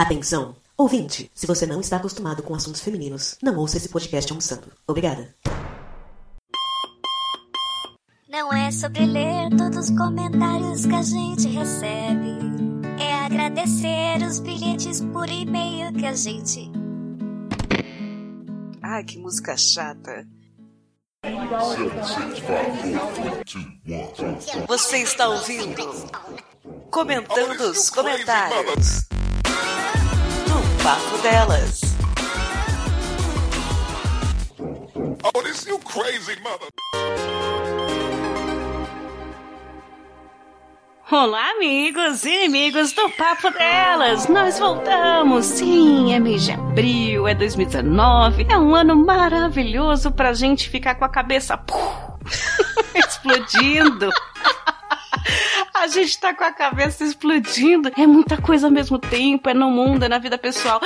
Atenção! Ouvinte, se você não está acostumado com assuntos femininos, não ouça esse podcast almoçando. Obrigada. Não é sobre ler todos os comentários que a gente recebe. É agradecer os bilhetes por e-mail que a gente. Ai, que música chata. Você está ouvindo? Comentando os comentários. Papo Delas. Oh, this you crazy mother. Olá, amigos e inimigos do Papo Delas! Nós voltamos! Sim, é mês de abril, é 2019, é um ano maravilhoso pra gente ficar com a cabeça explodindo. A gente tá com a cabeça explodindo. É muita coisa ao mesmo tempo, é no mundo, é na vida pessoal.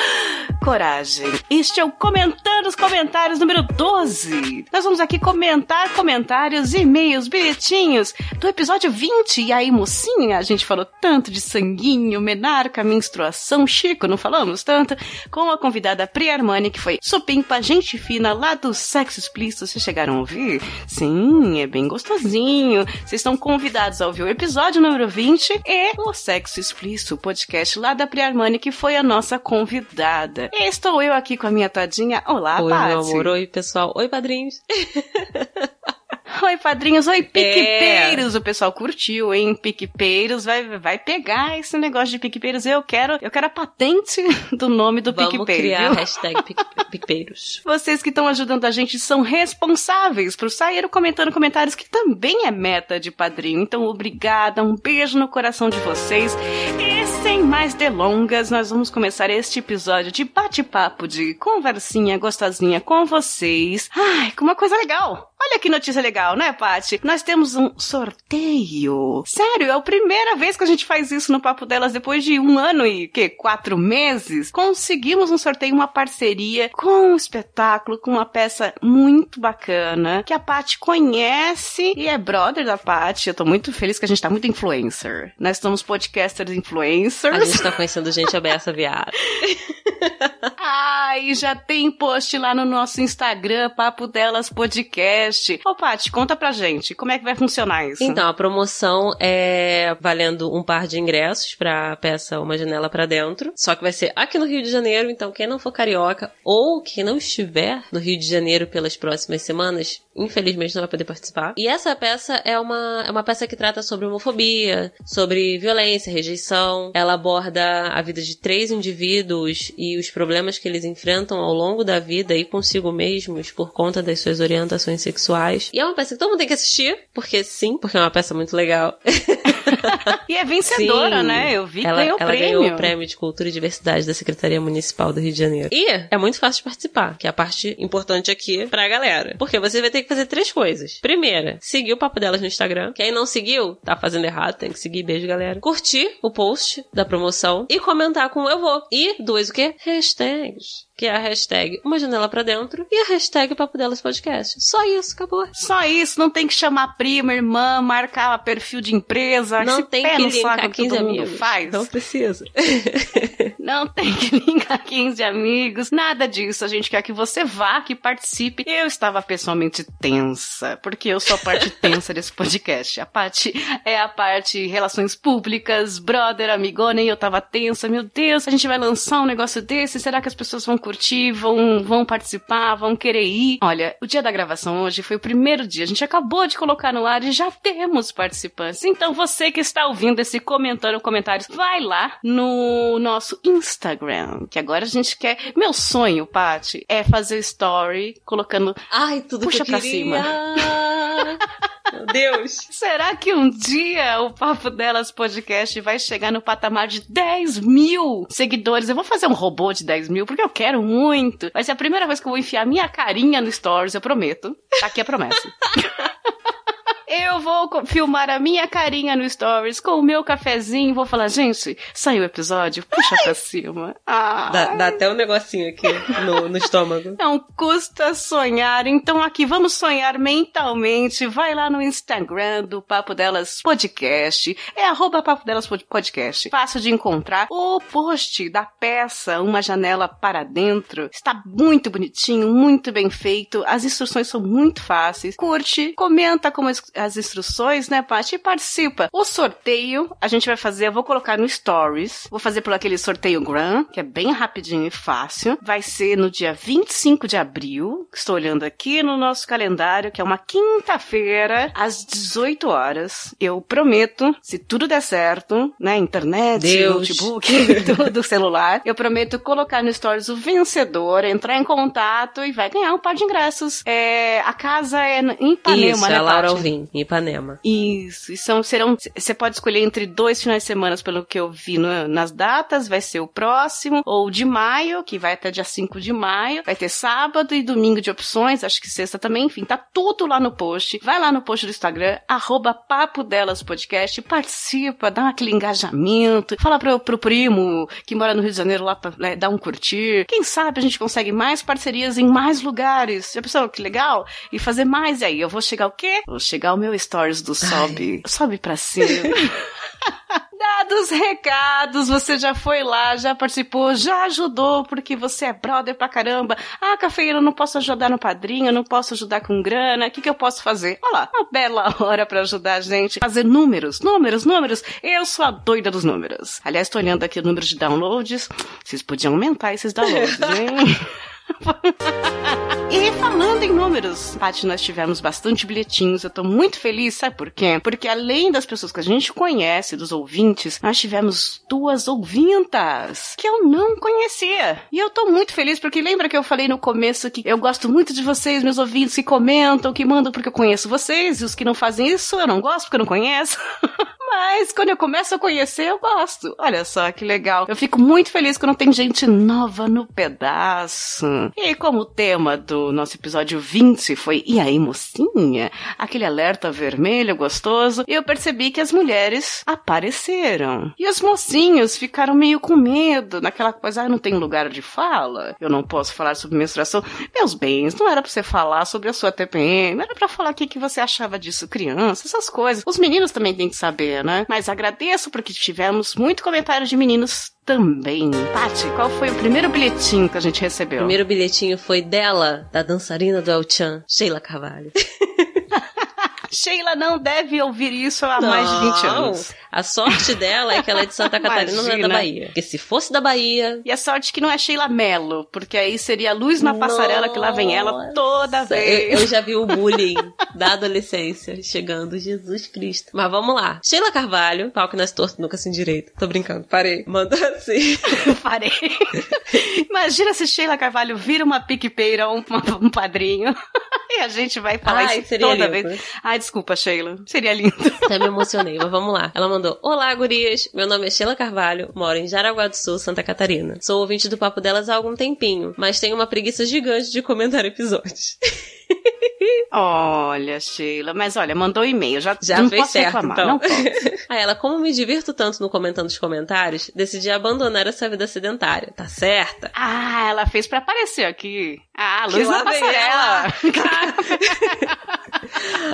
Coragem. Este é o Comentando os Comentários número 12. Nós vamos aqui comentar comentários, e-mails, bilhetinhos do episódio 20. E aí, mocinha, a gente falou tanto de sanguinho, menarca, menstruação, Chico, não falamos tanto? Com a convidada Pri Armani, que foi supimpa, gente fina lá do Sexo Explícito. Vocês chegaram a ouvir? Sim, é bem gostosinho. Vocês estão convidados a ouvir o episódio número 20 e o Sexo Explícito, o podcast lá da Pri Armani, que foi a nossa convidada. E estou eu aqui com a minha tadinha. Olá, Oi, Paty. meu amor. Oi, pessoal. Oi, padrinhos. Oi, padrinhos. Oi, piquepeiros. O pessoal curtiu, hein? Piquepeiros vai, vai pegar esse negócio de piquepeiros. Eu quero, eu quero a patente do nome do Vamos PicPay. criar a hashtag PicPeiros. Vocês que estão ajudando a gente são responsáveis por sair comentando comentários que também é meta de padrinho. Então, obrigada, um beijo no coração de vocês. E sem mais delongas, nós vamos começar este episódio de bate-papo, de conversinha gostosinha com vocês. Ai, com uma coisa legal. Olha que notícia legal, né, Paty? Nós temos um sorteio. Sério, é a primeira vez que a gente faz isso no Papo Delas depois de um ano e, que, quatro meses. Conseguimos um sorteio, uma parceria com um espetáculo, com uma peça muito bacana, que a Paty conhece e é brother da Paty. Eu tô muito feliz que a gente tá muito influencer. Nós somos podcasters influencers. A gente tá conhecendo gente aberta, viado. Ai, já tem post lá no nosso Instagram, Papo Delas Podcast. Ô, Paty, conta pra gente, como é que vai funcionar isso? Então, a promoção é valendo um par de ingressos pra peça Uma Janela pra Dentro. Só que vai ser aqui no Rio de Janeiro, então quem não for carioca ou quem não estiver no Rio de Janeiro pelas próximas semanas, infelizmente não vai poder participar. E essa peça é uma, é uma peça que trata sobre homofobia, sobre violência, rejeição. Ela aborda a vida de três indivíduos e os problemas que eles enfrentam ao longo da vida e consigo mesmos por conta das suas orientações sexuais. E é uma peça que todo mundo tem que assistir, porque sim, porque é uma peça muito legal. E é vencedora, Sim. né? Eu vi que ela, ganhou o ela prêmio. ganhou o prêmio de Cultura e Diversidade da Secretaria Municipal do Rio de Janeiro. E é muito fácil de participar, que é a parte importante aqui pra galera. Porque você vai ter que fazer três coisas. Primeira, seguir o Papo Delas no Instagram. Quem não seguiu, tá fazendo errado, tem que seguir. Beijo, galera. Curtir o post da promoção e comentar com eu vou. E dois, o quê? Hashtags. Que é a hashtag Uma Janela Pra Dentro e a hashtag Papo Delas Podcast. Só isso, acabou. Só isso, não tem que chamar prima, irmã, marcar perfil de empresa. Não esse tem pé que no saco linkar que 15 todo mundo amigos. faz. Não precisa. Não tem que linkar 15 amigos, nada disso. A gente quer que você vá, que participe. Eu estava pessoalmente tensa, porque eu sou a parte tensa desse podcast. A parte é a parte relações públicas, brother, amigona, e eu tava tensa. Meu Deus, a gente vai lançar um negócio desse? Será que as pessoas vão curtir, vão, vão participar, vão querer ir? Olha, o dia da gravação hoje foi o primeiro dia. A gente acabou de colocar no ar e já temos participantes. Então você que está ouvindo esse comentando comentários, vai lá no nosso Instagram, que agora a gente quer. Meu sonho, Paty, é fazer story colocando. Ai, tudo Puxa que eu pra queria. Meu Deus. Será que um dia o Papo Delas podcast vai chegar no patamar de 10 mil seguidores? Eu vou fazer um robô de 10 mil porque eu quero muito. Vai ser a primeira vez que eu vou enfiar minha carinha no Stories, eu prometo. Tá aqui a promessa. eu vou filmar a minha carinha no Stories com o meu cafezinho vou falar, gente, saiu o episódio, puxa pra cima. Dá, dá até um negocinho aqui no, no estômago. não custa sonhar, então aqui vamos sonhar mentalmente. Vai lá no Instagram do Papo Delas Podcast, é arroba Papo Delas Pod- Podcast. Fácil de encontrar. O post da peça Uma Janela para Dentro está muito bonitinho, muito bem feito. As instruções são muito fáceis. Curte, comenta como as, as instruções, né, Paty? E participa. O sorteio a gente vai fazer, eu vou colocar no Stories. Vou fazer por aquele sorteio Gram, que é bem rapidinho e fácil. Vai ser no dia 25 de abril. Estou olhando aqui no nosso calendário, que é uma quinta-feira, às 18 horas. Eu prometo, se tudo der certo, né, internet, Deus. notebook, tudo, celular, eu prometo colocar no Stories o vencedor, entrar em contato e vai ganhar um par de ingressos. É, a casa é em Ipanema, Isso, né, a Laura Paty? Em Ipanema. Isso, e são, serão, você pode escolher entre dois finais de semana, pelo que eu vi no- nas datas, vai ser o próximo, ou de maio, que vai até dia 5 de maio, vai ter sábado e domingo de opções, acho que sexta também, enfim, tá tudo lá no post. Vai lá no post do Instagram, arroba Papo Delas Podcast, participa, dá aquele engajamento, fala pro, pro primo que mora no Rio de Janeiro lá pra né, dar um curtir. Quem sabe a gente consegue mais parcerias em mais lugares. Já pensou que legal? E fazer mais e aí. Eu vou chegar o quê? Vou chegar o meu stories do sobe. Sobe pra cima. Dados recados, você já foi lá, já participou, já ajudou, porque você é brother pra caramba. Ah, cafeína, eu não posso ajudar no padrinho, não posso ajudar com grana, o que, que eu posso fazer? Olha lá, uma bela hora pra ajudar a gente. Fazer números, números, números. Eu sou a doida dos números. Aliás, tô olhando aqui o número de downloads. Vocês podiam aumentar esses downloads, hein? E falando em números, Paty, nós tivemos bastante bilhetinhos. Eu tô muito feliz, sabe por quê? Porque além das pessoas que a gente conhece, dos ouvintes, nós tivemos duas ouvintas que eu não conhecia. E eu tô muito feliz porque lembra que eu falei no começo que eu gosto muito de vocês, meus ouvintes, que comentam, que mandam porque eu conheço vocês, e os que não fazem isso eu não gosto porque eu não conheço. Mas quando eu começo a conhecer, eu gosto. Olha só que legal. Eu fico muito feliz quando tem gente nova no pedaço. E como o tema do nosso episódio 20 foi E aí, mocinha? Aquele alerta vermelho gostoso, eu percebi que as mulheres apareceram. E os mocinhos ficaram meio com medo, naquela coisa, ah, não tem lugar de fala, eu não posso falar sobre menstruação. Meus bens, não era pra você falar sobre a sua TPM, era pra falar o que, que você achava disso, criança, essas coisas. Os meninos também têm que saber, né? Mas agradeço porque tivemos muito comentário de meninos também. Paty, qual foi o primeiro bilhetinho que a gente recebeu? O primeiro bilhetinho foi dela, da dançarina do El Chan, Sheila Carvalho. Sheila não deve ouvir isso há mais de 20 Não. anos. A sorte dela é que ela é de Santa Catarina, não é da. Bahia. Porque se fosse da Bahia. E a sorte que não é Sheila Mello, porque aí seria luz na passarela que lá vem ela toda vez. Eu, eu já vi o bullying da adolescência chegando, Jesus Cristo. Mas vamos lá. Sheila Carvalho, pau que nas torto nunca se direito. Tô brincando, parei. Mandou assim. Parei. Imagina se Sheila Carvalho vira uma piquepeira ou um, um padrinho. E a gente vai falar Ai, isso toda lindo. vez. Ai, desculpa, Sheila. Seria lindo. Até me emocionei, mas vamos lá. Ela mandou: Olá, gurias. Meu nome é Sheila Carvalho, moro em Jaraguá do Sul, Santa Catarina. Sou ouvinte do Papo Delas há algum tempinho, mas tenho uma preguiça gigante de comentar episódios. Olha, Sheila. Mas olha, mandou e-mail. Já, Já não fez posso certo, reclamar. então. Não posso. Aí ela, como me divirto tanto no comentando os comentários, decidi abandonar essa vida sedentária. Tá certa? Ah, ela fez pra aparecer aqui. Ah, vem passarela.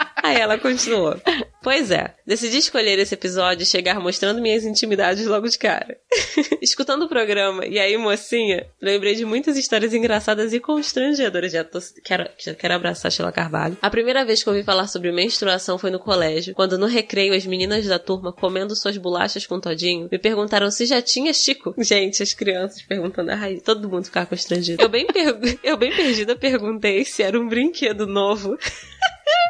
Aí ela continuou. Pois é, decidi escolher esse episódio e chegar mostrando minhas intimidades logo de cara. Escutando o programa, e aí, mocinha, lembrei de muitas histórias engraçadas e constrangedoras. Já tô, quero, quero abraçar a Sheila Carvalho. A primeira vez que ouvi falar sobre menstruação foi no colégio, quando no recreio as meninas da turma, comendo suas bolachas com todinho, me perguntaram se já tinha Chico. Gente, as crianças perguntando a raiz, todo mundo ficava constrangido. Eu bem, per- eu bem perdida perguntei se era um brinquedo novo.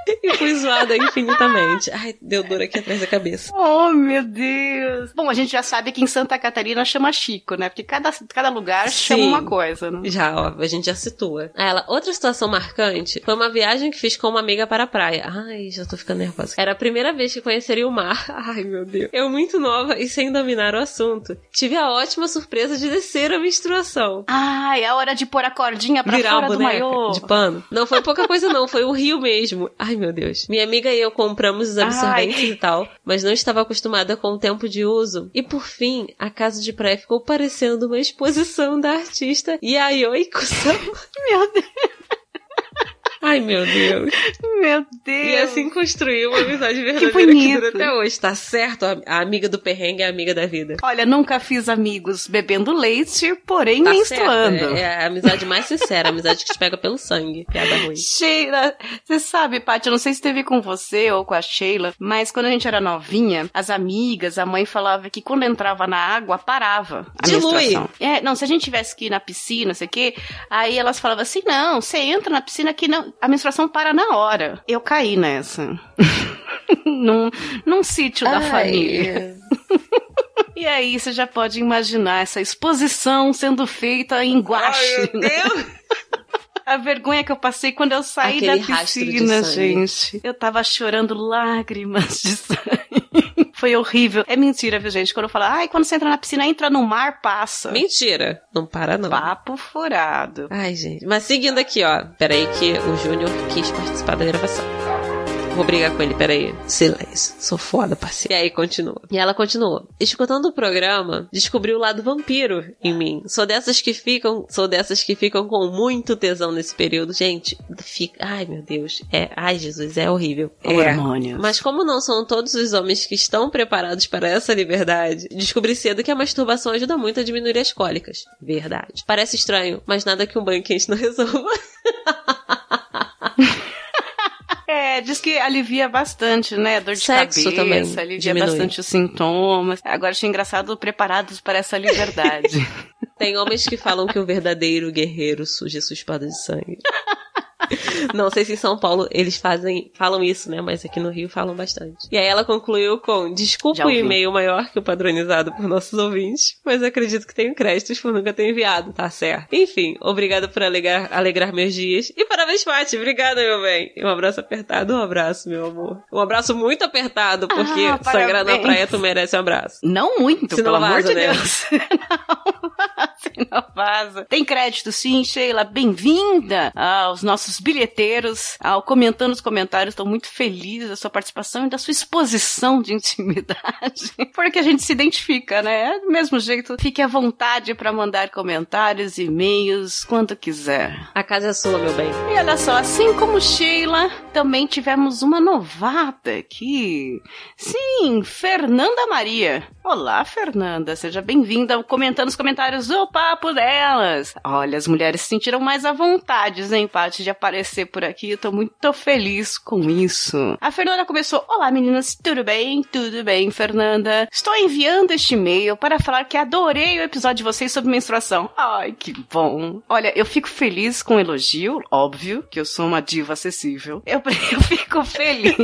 E fui zoada infinitamente. Ai, deu dor aqui atrás da cabeça. Oh, meu Deus. Bom, a gente já sabe que em Santa Catarina chama Chico, né? Porque cada, cada lugar chama Sim. uma coisa, né? Já, ó, a gente já situa. Aí ela, outra situação marcante foi uma viagem que fiz com uma amiga para a praia. Ai, já tô ficando nervosa. Era a primeira vez que conheceria o mar. Ai, meu Deus. Eu, muito nova e sem dominar o assunto, tive a ótima surpresa de descer a menstruação. Ai, é hora de pôr a cordinha pra Virar fora a do maiô. de pano. Não foi pouca coisa, não. Foi o rio mesmo. Ai, meu Deus. Minha amiga e eu compramos os absorventes Ai. e tal, mas não estava acostumada com o tempo de uso. E por fim, a casa de praia ficou parecendo uma exposição da artista Yayoi Kusama. Meu Deus, Ai, meu Deus. meu Deus. E assim construiu uma amizade verdadeira que, bonito. dura até hoje. Tá certo? A, amiga do perrengue é a amiga da vida. Olha, nunca fiz amigos bebendo leite, porém Tá menstruando. É, é a amizade mais sincera, a amizade que te pega pelo sangue. Piada ruim. Sheila, você sabe, Paty, eu não sei se teve com você ou com a Sheila, mas quando a gente era novinha, as amigas, a mãe falava que quando entrava na água, parava a Dilui. menstruação. É, não, se a gente tivesse que ir na piscina, não sei o quê, aí elas falavam assim, não, você entra na piscina que não, a menstruação para na hora. Eu caí nessa. num, num sítio da família. E aí você já pode imaginar essa exposição sendo feita em guache. Ai, meu né? Deus. A vergonha que eu passei quando eu saí Aquele da piscina, gente. Eu tava chorando lágrimas de sangue. Foi horrível. É mentira, viu, gente? Quando eu falo, ai, quando você entra na piscina, entra no mar, passa. Mentira. Não para, não. Papo furado. Ai, gente. Mas seguindo aqui, ó. Peraí que o Júnior quis participar da gravação. Vou brigar com ele, peraí. Silêncio. Sou foda, parceiro. E aí, continua. E ela continuou. Escutando o programa, descobri o lado vampiro em mim. Sou dessas que ficam, sou dessas que ficam com muito tesão nesse período. Gente, fica, ai meu Deus. É, ai Jesus, é horrível. É. Hormônios. Mas como não são todos os homens que estão preparados para essa liberdade, descobri cedo que a masturbação ajuda muito a diminuir as cólicas. Verdade. Parece estranho, mas nada que um banho quente não resolva. É, diz que alivia bastante, né? Dor de Sexo cabeça, também alivia diminui. bastante os sintomas. Agora achei engraçado preparados para essa liberdade. Tem homens que falam que o verdadeiro guerreiro suja sua espada de sangue. Não sei se em São Paulo eles fazem, falam isso, né? Mas aqui no Rio falam bastante. E aí ela concluiu com: Desculpa o e-mail maior que o padronizado por nossos ouvintes, mas acredito que tenho créditos por nunca ter enviado, tá certo? Enfim, obrigada por alegrar, alegrar meus dias. E parabéns, Paty. Obrigada, meu bem. E um abraço apertado, um abraço, meu amor. Um abraço muito apertado, porque Ah, sangrar na praia tu merece um abraço. Não muito, Se pelo amor vaza, de né? Deus. não, se não vaza. Tem crédito sim, Sheila. Bem-vinda aos nossos bilheteiros, ao comentando os comentários. Estou muito feliz da sua participação e da sua exposição de intimidade. Porque a gente se identifica, né? É do mesmo jeito, fique à vontade para mandar comentários, e-mails, quando quiser. A casa é sua, meu bem. E olha só, assim como Sheila, também tivemos uma novata aqui. Sim, Fernanda Maria. Olá, Fernanda, seja bem-vinda comentando os comentários do Papo Delas. Olha, as mulheres se sentiram mais à vontade, hein, Paty, de aparecer por aqui. Eu tô muito feliz com isso. A Fernanda começou: Olá, meninas, tudo bem? Tudo bem, Fernanda. Estou enviando este e-mail para falar que adorei o episódio de vocês sobre menstruação. Ai, que bom. Olha, eu fico feliz com o elogio, óbvio, que eu sou uma diva acessível. Eu, eu fico feliz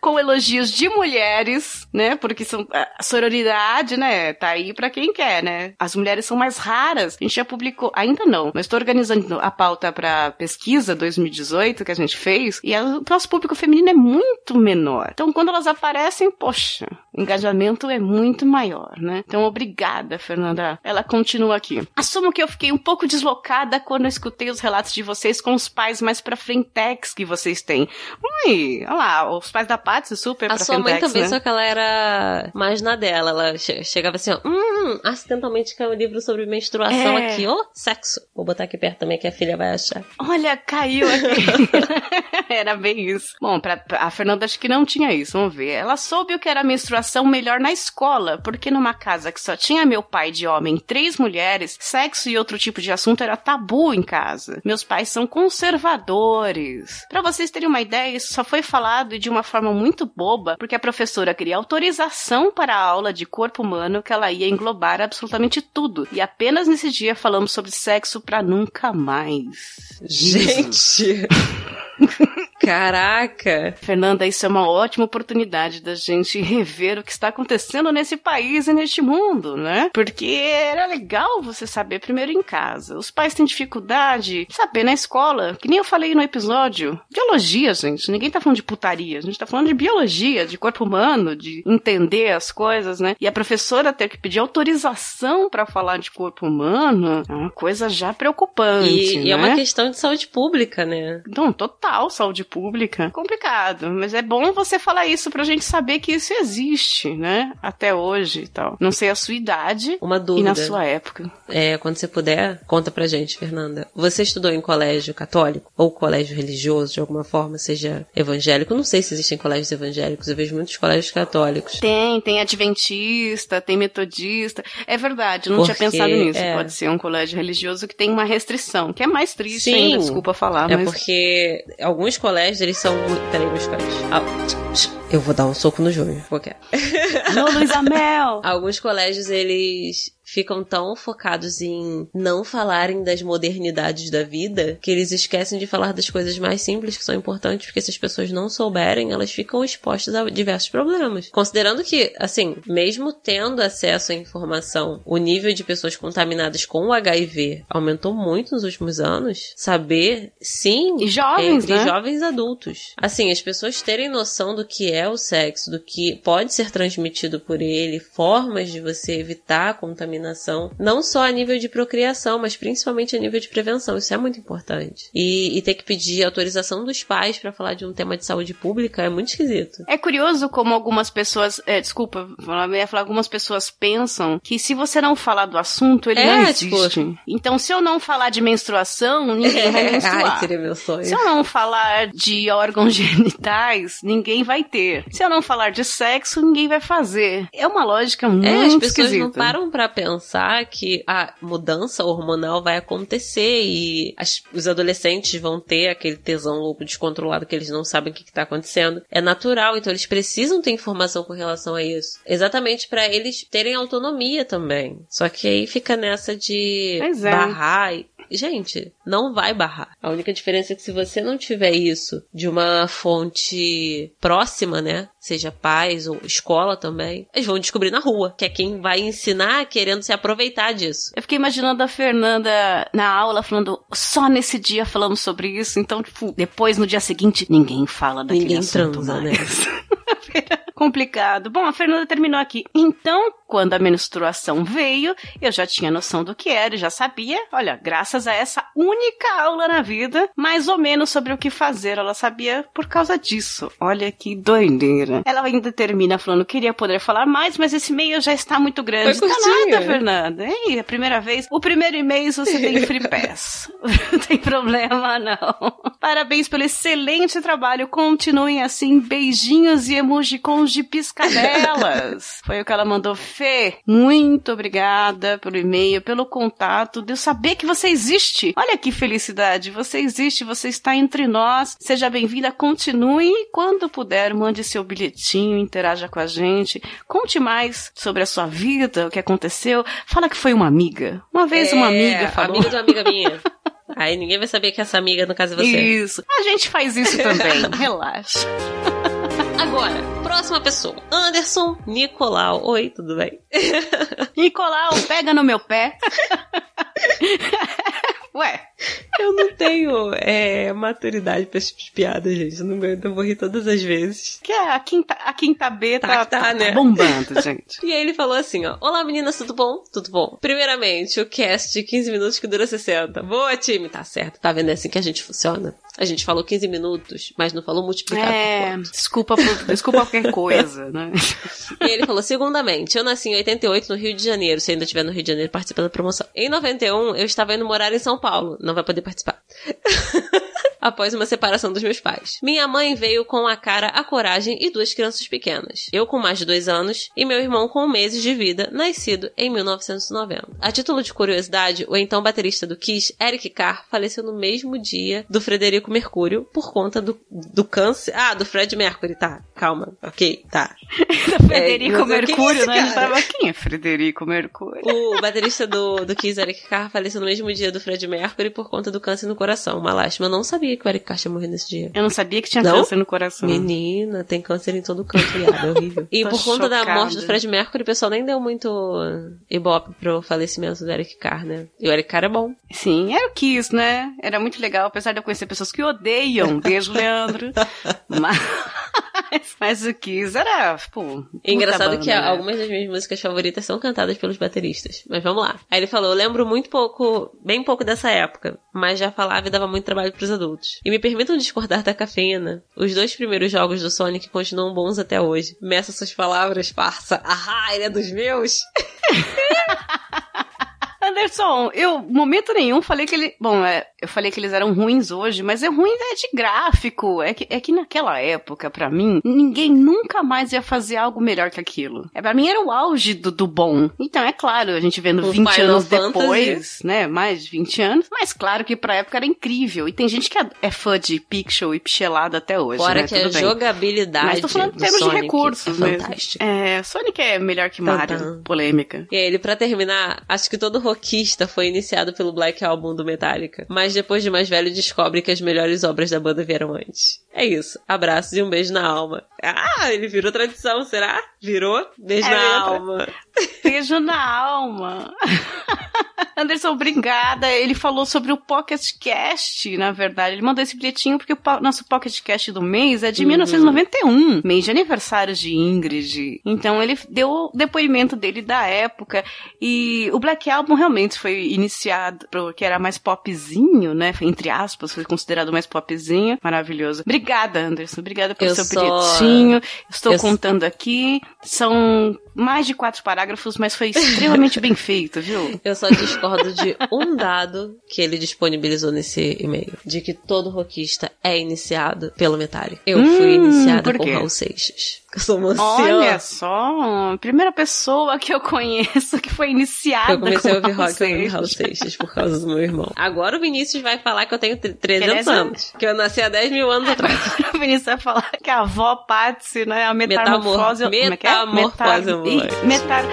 com elogios de mulheres, né? Porque são, a sororidade, né? Tá aí pra quem quer, né? As mulheres são mais raras. A gente já publicou, ainda não, mas estou organizando a pauta pra pesquisa 2018 que a gente fez e a- o nosso público feminino é muito menor. Então, quando elas aparecem, poxa, o engajamento é muito maior, né? Então, obrigada, Fernanda. Ela continua aqui. Assumo que eu fiquei um pouco deslocada quando eu escutei os relatos de vocês com os pais mais pra frentex que vocês têm. Ui, olha lá, os pais da Patsy super A pra sua mãe frentex, também, né? só que ela era mais na dela. Ela che- chegava assim, ó, hum, acidentalmente caiu um livro sobre menstruação É. aqui, ó, sexo. Vou botar aqui perto também que a filha vai achar. Olha, caiu aqui. era bem isso. Bom, pra, a Fernanda acho que não tinha isso, vamos ver. Ela soube o que era menstruação melhor na escola, porque numa casa que só tinha meu pai de homem e três mulheres, sexo e outro tipo de assunto era tabu em casa. Meus pais são conservadores. Pra vocês terem uma ideia, isso só foi falado de uma forma muito boba, porque a professora queria autorização para a aula de corpo humano que ela ia englobar absolutamente tudo. E apenas nesse dia falamos sobre sexo pra nunca mais. Gente! Caraca! Fernanda, isso é uma ótima oportunidade da gente rever o que está acontecendo nesse país e neste mundo, né? Porque era legal você saber primeiro em casa. Os pais têm dificuldade de saber na escola, que nem eu falei no episódio. Biologia, gente. Ninguém tá falando de putaria. A gente tá falando de biologia, de corpo humano, de entender as coisas, né? E a professora ter que pedir autorização para falar de corpo humano é uma coisa já preocupante, E, né? e é uma questão de saúde pública, né? Não, total saúde pública. Pública, complicado. Mas é bom você falar isso pra gente saber que isso existe, né? Até hoje e tal. Não sei a sua idade Uma e dúvida. na sua época. É, quando você puder, conta pra gente, Fernanda. Você estudou em colégio católico ou colégio religioso de alguma forma, seja evangélico? Não sei se existem colégios evangélicos, eu vejo muitos colégios católicos. Tem, tem adventista, tem metodista. É verdade, eu não Porque, tinha pensado nisso. é. Pode ser um colégio religioso que tem uma restrição, que é mais triste Sim. ainda, desculpa falar, É mas porque alguns colégios, eles são muito... Peraí, meus colégios. Ah, eu vou dar um soco no Júnior. Qualquer. Alô, Luiz Amel! Alguns colégios, eles ficam tão focados em não falarem das modernidades da vida que eles esquecem de falar das coisas mais simples que são importantes, porque se as pessoas não souberem, elas ficam expostas a diversos problemas. Considerando que, assim, mesmo tendo acesso à informação, o nível de pessoas contaminadas com o HIV aumentou muito nos últimos anos, saber, sim, E jovens, entre né? jovens adultos. Assim, as pessoas terem noção do que é o sexo, do que pode ser transmitido por ele, formas de você evitar a contaminação, não só a nível de procriação, mas principalmente a nível de prevenção. Isso é muito importante. E, e ter que pedir autorização dos pais pra falar de um tema de saúde pública é muito esquisito. É curioso como algumas pessoas, é, desculpa, eu ia falar, algumas pessoas pensam que se você não falar do assunto, ele É, não existe. tipo- Então, se eu não falar de menstruação, ninguém vai menstruar. Ai, seria meu sonho. Se eu não falar de órgãos genitais, ninguém vai ter. Se eu não falar de sexo, ninguém vai fazer. É uma lógica muito É, as pessoas esquisita. não param pra pensar que a mudança hormonal vai acontecer e as- os adolescentes vão ter aquele tesão louco descontrolado que eles não sabem o que, que tá acontecendo. É natural, então eles precisam ter informação com relação a isso. Exatamente pra eles terem autonomia também. Só que aí fica nessa de é. barrar Gente, não vai barrar. A única diferença é que se você não tiver isso de uma fonte próxima, né? Seja pais ou escola também, eles vão descobrir na rua, que é quem vai ensinar querendo se aproveitar disso. Eu fiquei imaginando a Fernanda na aula falando, só nesse dia falamos sobre isso, então, tipo, depois no dia seguinte, ninguém fala daquele Ninguém assunto transa, né? Complicado. Bom, a Fernanda terminou aqui. Então, quando a menstruação veio, eu já tinha noção do que era, e já sabia. Olha, graças a essa única aula na vida, mais ou menos sobre o que fazer. Ela sabia por causa disso. Olha que doideira. Ela ainda termina falando, queria poder falar mais, mas esse e-mail já está muito grande. Foi Tá nada, Fernanda. Ei, a primeira vez. O primeiro e-mail você tem free pass. não tem problema, não. Parabéns pelo excelente trabalho. Continuem assim. Beijinhos e de piscadelas. Foi o que ela mandou. Fê, muito obrigada pelo e-mail, pelo contato, de eu saber que você existe. Olha que felicidade. Você existe, você está entre nós. Seja bem-vinda. Continue e quando puder, mande seu bilhetinho, interaja com a gente. Conte mais sobre a sua vida, o que aconteceu. Fala que foi uma amiga. Uma vez uma É, amiga falou. Amiga de uma amiga minha. Aí ninguém vai saber que essa amiga, no caso, é você. Isso. A gente faz isso também. Relaxa. Agora, próxima pessoa. Anderson Nicolau. Oi, tudo bem? Nicolau, pega no meu pé. Ué, Eu não tenho é, maturidade pra esse tipo de piada, gente. Eu não aguento, eu vou rir todas as vezes. que a quinta, a quinta B tá, Tá, tá, tá né? bombando, gente. E aí ele falou assim, ó. Olá meninas, tudo bom? Tudo bom. Primeiramente, o cast de 15 minutos que dura 60. Boa, time. Tá certo. Tá vendo? É assim que a gente funciona. A gente falou 15 minutos, mas não falou multiplicado É, por desculpa, por, desculpa qualquer coisa, né? E ele falou, segundamente, eu nasci em 88 no Rio de Janeiro. Se ainda estiver no Rio de Janeiro, participa da promoção. Em 91, eu estava indo morar em São Paulo. Não vai poder participar. Após uma separação dos meus pais. Minha mãe veio com a cara, a coragem e duas crianças pequenas. Eu com mais de dois anos e meu irmão com meses de vida, nascido em 1990. A título de curiosidade, o então baterista do Kiss, Eric Carr, faleceu no mesmo dia do Frederico Mercúrio por conta do, do câncer. Ah, do Fred Mercury, tá. Calma. Ok, tá. Frederico mas quem é Mercúrio, né? Cara? tava, quem é Frederico Mercúrio? O baterista do, do Kiss, Eric Carr, faleceu no mesmo dia do Fred Mercury por conta do câncer no coração. Uma lástima. Eu não sabia que o Eric Carr tinha morrido nesse dia. Eu não sabia que tinha Não? câncer no coração. Menina, tem câncer em todo canto, viado. É horrível. E Tô por conta da chocada. morte do Fred Mercury, o pessoal nem deu muito ibope pro falecimento do Eric Carr, né? E o Eric Carr é bom. Sim, era o Kiss, né? Era muito legal, apesar de eu conhecer pessoas que odeiam, beijo, Leandro. Mas... mas, mas o Kiss era, pô. É engraçado banda, que né? algumas das minhas músicas favoritas são cantadas pelos bateristas. Mas vamos lá. Aí ele falou: Eu lembro muito pouco, bem pouco dessa época, mas já falava e dava muito trabalho pros adultos. E me permitam discordar da cafeína. Os dois primeiros jogos do Sonic continuam bons até hoje. Meça suas palavras, farsa. Ah, ele é dos meus? Anderson, eu, momento nenhum, falei que ele. Bom, é, eu falei que eles eram ruins hoje, mas é ruim é de gráfico. É que, é que naquela época, pra mim, ninguém nunca mais ia fazer algo melhor que aquilo. É, pra mim era o auge do, do bom. Então, é claro, a gente vendo O 20 Final anos Fantasy. depois, né? Mais de 20 anos. Mas claro que pra época era incrível. E tem gente que é, é fã de pixel e pixelado até hoje. Fora né? que a Tudo bem. jogabilidade. Mas tô falando em termos de Sonic recursos é mesmo. fantástica. É, Sonic é melhor que Mario. Polêmica. E ele, pra terminar, acho que todo rockista foi iniciado pelo Black Album do Metallica, mas depois de mais velho descobre que as melhores obras da banda vieram antes. É isso. Abraços e um beijo na alma. Ah, ele virou tradição, será? Virou? Beijo É, na tra- alma. Beijo na alma. Anderson, obrigada. Ele falou sobre o Pocket Cast, na verdade. Ele mandou esse bilhetinho porque o po- nosso Pocket Cast do mês é de 1991, mês de aniversário de Ingrid. Então ele deu o depoimento dele da época. E o Black Album realmente foi iniciado porque era mais popzinho, né? Entre aspas, foi considerado mais popzinho. Maravilhoso. Obrigada, Anderson. Obrigada pelo Eu seu só- bilhetinho. Estou eu- contando aqui. São mais de quatro parágrafos, mas foi extremamente bem feito, viu? Eu só discordo de um dado que ele disponibilizou nesse e-mail. De que todo rockista é iniciado pelo Metallica. Eu fui Hum, iniciada por por? Raul Seixas. Eu sou uma Olha anciã. só, primeira pessoa que eu conheço que foi iniciada Eu comecei a ouvir rock Raul ouvindo Raul Seixas. Seixas por causa do meu irmão. Agora o Vinícius vai falar que eu tenho tre- 300 Beleza? anos. Que eu nasci há 10 mil anos atrás. O Vinícius vai falar que a avó Patsy, né? A metamorfose. É é? metamorfose Meta- ambulante. Ih, Metar...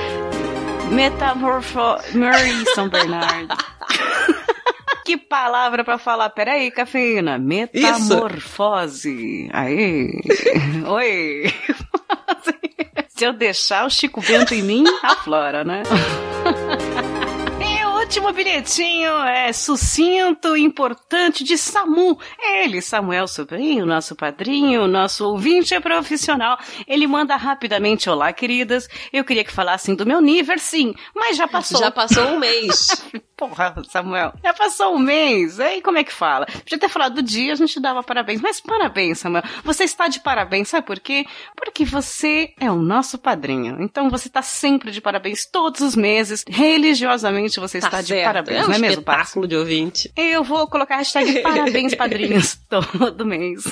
Metamorfo... Mary São Bernardo. Que palavra pra falar? Peraí, cafeína. Metamorfose. Aí. Oi. Se eu deixar o Chico Bento em mim, aflora, né? Último bilhetinho é sucinto, importante de Samu. Ele, Samuel Sobrinho, nosso padrinho, nosso ouvinte profissional. Ele manda rapidamente: Olá, queridas. Eu queria que falassem do meu nível, sim, mas já passou. Já passou um mês. Porra, Samuel. Já passou um mês. Aí como é que fala? Podia ter falado do dia, a gente dava parabéns. Mas parabéns, Samuel. Você está de parabéns, sabe por quê? Porque você é o nosso padrinho. Então você está sempre de parabéns todos os meses. Religiosamente você está Tá de parabéns, é um não é mesmo, espetáculo de ouvinte. Eu vou colocar a hashtag parabéns padrinhos todo mês.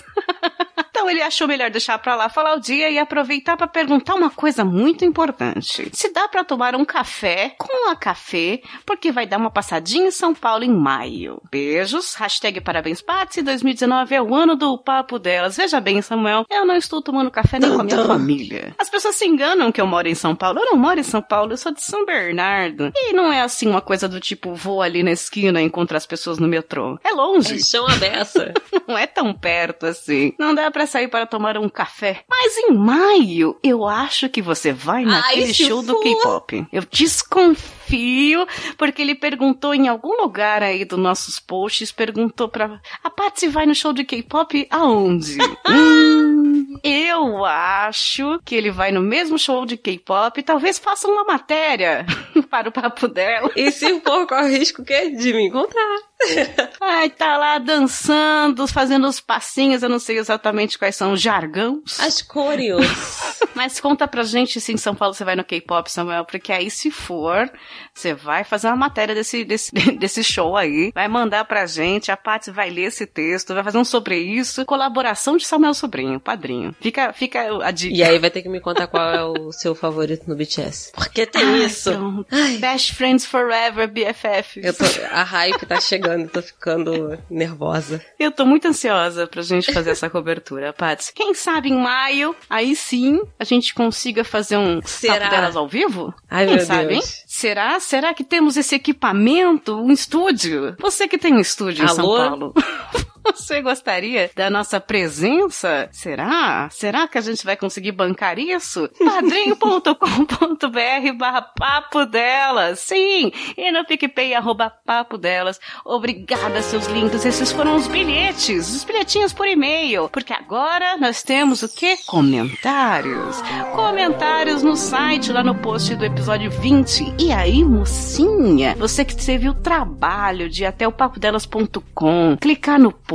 Então ele achou melhor deixar pra lá falar o dia e aproveitar pra perguntar uma coisa muito importante. Se dá pra tomar um café com a café, porque vai dar uma passadinha em São Paulo em maio. Beijos, hashtag parabéns Patsy, 2019 é o ano do papo delas. Veja bem, Samuel, eu não estou tomando café nem com a minha família. As pessoas se enganam que eu moro em São Paulo. Eu não moro em São Paulo, eu sou de São Bernardo. E não é assim uma coisa do tipo, vou ali na esquina e encontro as pessoas no metrô. É longe. É chão a beça. Não é tão perto assim. Não dá pra sair para tomar um café. Mas em maio, eu acho que você vai naquele se show do for. K-pop. Eu desconfio, porque ele perguntou em algum lugar aí dos nossos posts, perguntou pra... A Patsy vai no show de K-pop aonde? hum, eu acho que ele vai no mesmo show de K-pop, talvez faça uma matéria para o papo dela. E se for, corre o risco o quê? De me encontrar. Ai, tá lá dançando, fazendo os passinhos, eu não sei exatamente quais são os jargões. As cores. Mas conta pra gente se em São Paulo você vai no K-pop, Samuel, porque aí se for, você vai fazer uma matéria desse, desse, desse show aí, vai mandar pra gente, a Paty vai ler esse texto, vai fazer um sobre isso, colaboração de Samuel Sobrinho, padrinho. Fica, fica a dica. E aí vai ter que me contar qual é o seu favorito no BTS. Porque tem Ai, isso. pronto. Best Friends Forever, BFF. Eu tô, a hype tá chegando, tô ficando nervosa. Eu tô muito ansiosa pra gente fazer essa cobertura, Patsy. Quem sabe em maio, aí sim, a gente consiga fazer um Será? papo delas ao vivo? Ai, Quem meu sabe, Deus. hein? Será? Será que temos esse equipamento, um estúdio? Você que tem um estúdio em São Alô? Paulo. Você gostaria da nossa presença? Será? Será que a gente vai conseguir bancar isso? padrinho.com.br barra papo delas. Sim, e no PicPay arroba papo delas. Obrigada, seus lindos. Esses foram os bilhetes, os bilhetinhos por e-mail. Porque agora nós temos o quê? Comentários. Comentários no site, lá no post do episódio 20. E aí, mocinha, você que teve o trabalho de ir até o papodelas.com, clicar no post,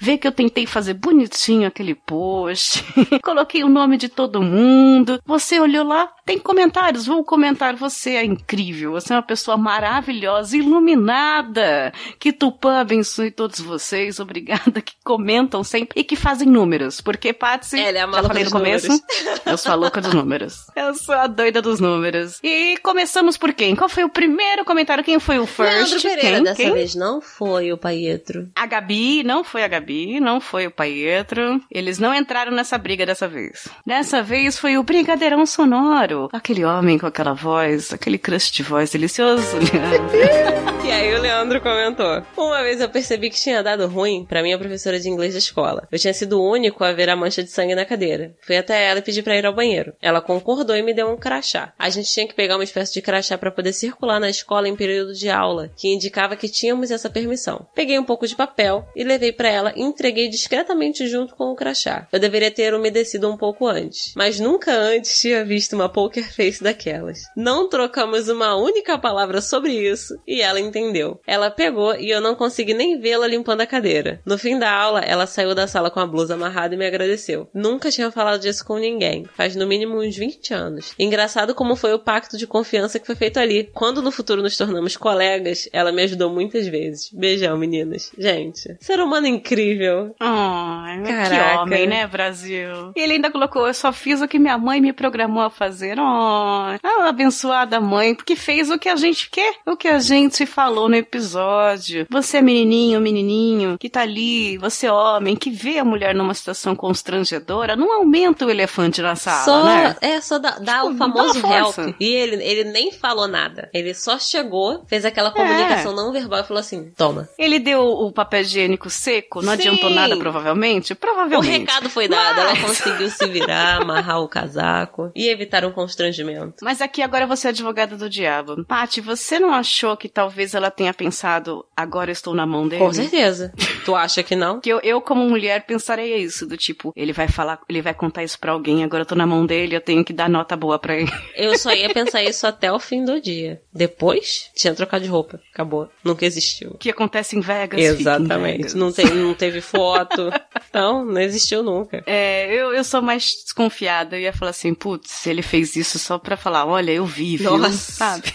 ver que eu tentei fazer bonitinho aquele post, coloquei o nome de todo mundo. Você olhou lá, tem comentários, vou comentar. Você é incrível, você é uma pessoa maravilhosa, iluminada. Que Tupã abençoe todos vocês. Obrigada que comentam sempre e que fazem números. Porque, Patsy, Ela é a já falei no começo, números. eu sou a louca dos números. Eu sou a doida dos números. E começamos por quem? Qual foi o primeiro comentário? Quem foi o first? Leandro Pereira, quem? dessa quem? vez não foi o Paietro. A Gabi, não foi a Gabi, não foi o Paietro. Eles não entraram nessa briga dessa vez. Dessa vez foi o Brigadeirão Sonoro. Aquele homem com aquela voz, aquele crush de voz delicioso. Leandro. E aí o Leandro comentou: Uma vez eu percebi que tinha dado ruim pra minha professora de inglês da escola. Eu tinha sido o único a ver a mancha de sangue na cadeira. Fui até ela e pedi pra ir ao banheiro. Ela concordou e me deu um crachá. A gente tinha que pegar uma espécie de crachá pra poder circular na escola em período de aula, que indicava que tínhamos essa permissão. Peguei um pouco de papel e levei pra ela e entreguei discretamente junto com o crachá. Eu deveria ter umedecido um pouco antes, mas nunca antes tinha visto uma poker face daquelas. Não trocamos uma única palavra sobre isso e ela entendeu. Ela pegou e eu não consegui nem vê-la limpando a cadeira. No fim da aula, ela saiu da sala com a blusa amarrada e me agradeceu. Nunca tinha falado disso com ninguém. Faz no mínimo uns 20 anos. Engraçado como foi o pacto de confiança que foi feito ali. Quando no futuro nos tornamos colegas, ela me ajudou muitas vezes. Beijão, meninas. Gente, ser humano incrível. Ai, que Caraca. homem, né, Brasil? E ele ainda colocou, eu só fiz o que minha mãe me programou a fazer. Oh, a abençoada mãe, porque fez o que a gente quer, o que a gente falou no episódio. Você é menininho, menininho, que tá ali, você é homem, que vê a mulher numa situação constrangedora, não aumenta o elefante na sala, só, né? é, só dá, dá Tipo, o famoso dá help. E ele, ele nem falou nada. Ele só chegou, fez aquela comunicação não verbal e falou assim: toma. Ele deu o papel higiênico seco, não Sim. adiantou nada, provavelmente? O Provavelmente. recado foi dado, ela Mas- conseguiu se virar, amarrar o casaco e evitar um constrangimento. Mas aqui agora você é advogada do diabo. Paty, você não achou que talvez ela tenha pensado, agora eu estou na mão dele? Com certeza. tu acha que não? Que eu, eu, como mulher, pensaria isso, do tipo, ele vai falar, ele vai contar isso pra alguém, agora eu tô na mão dele, eu tenho que dar nota boa pra ele. Eu só ia pensar isso até o fim do dia. Depois, tinha trocado de roupa. Acabou. Nunca existiu. O que acontece em Vegas? fica em Exatamente. Vegas. Não, te, não teve foto. Então, não existiu nunca. É, eu, eu sou mais desconfiada. Eu ia falar assim, putz, ele fez isso só pra falar, olha, eu vi, viu? Nossa. Sabe?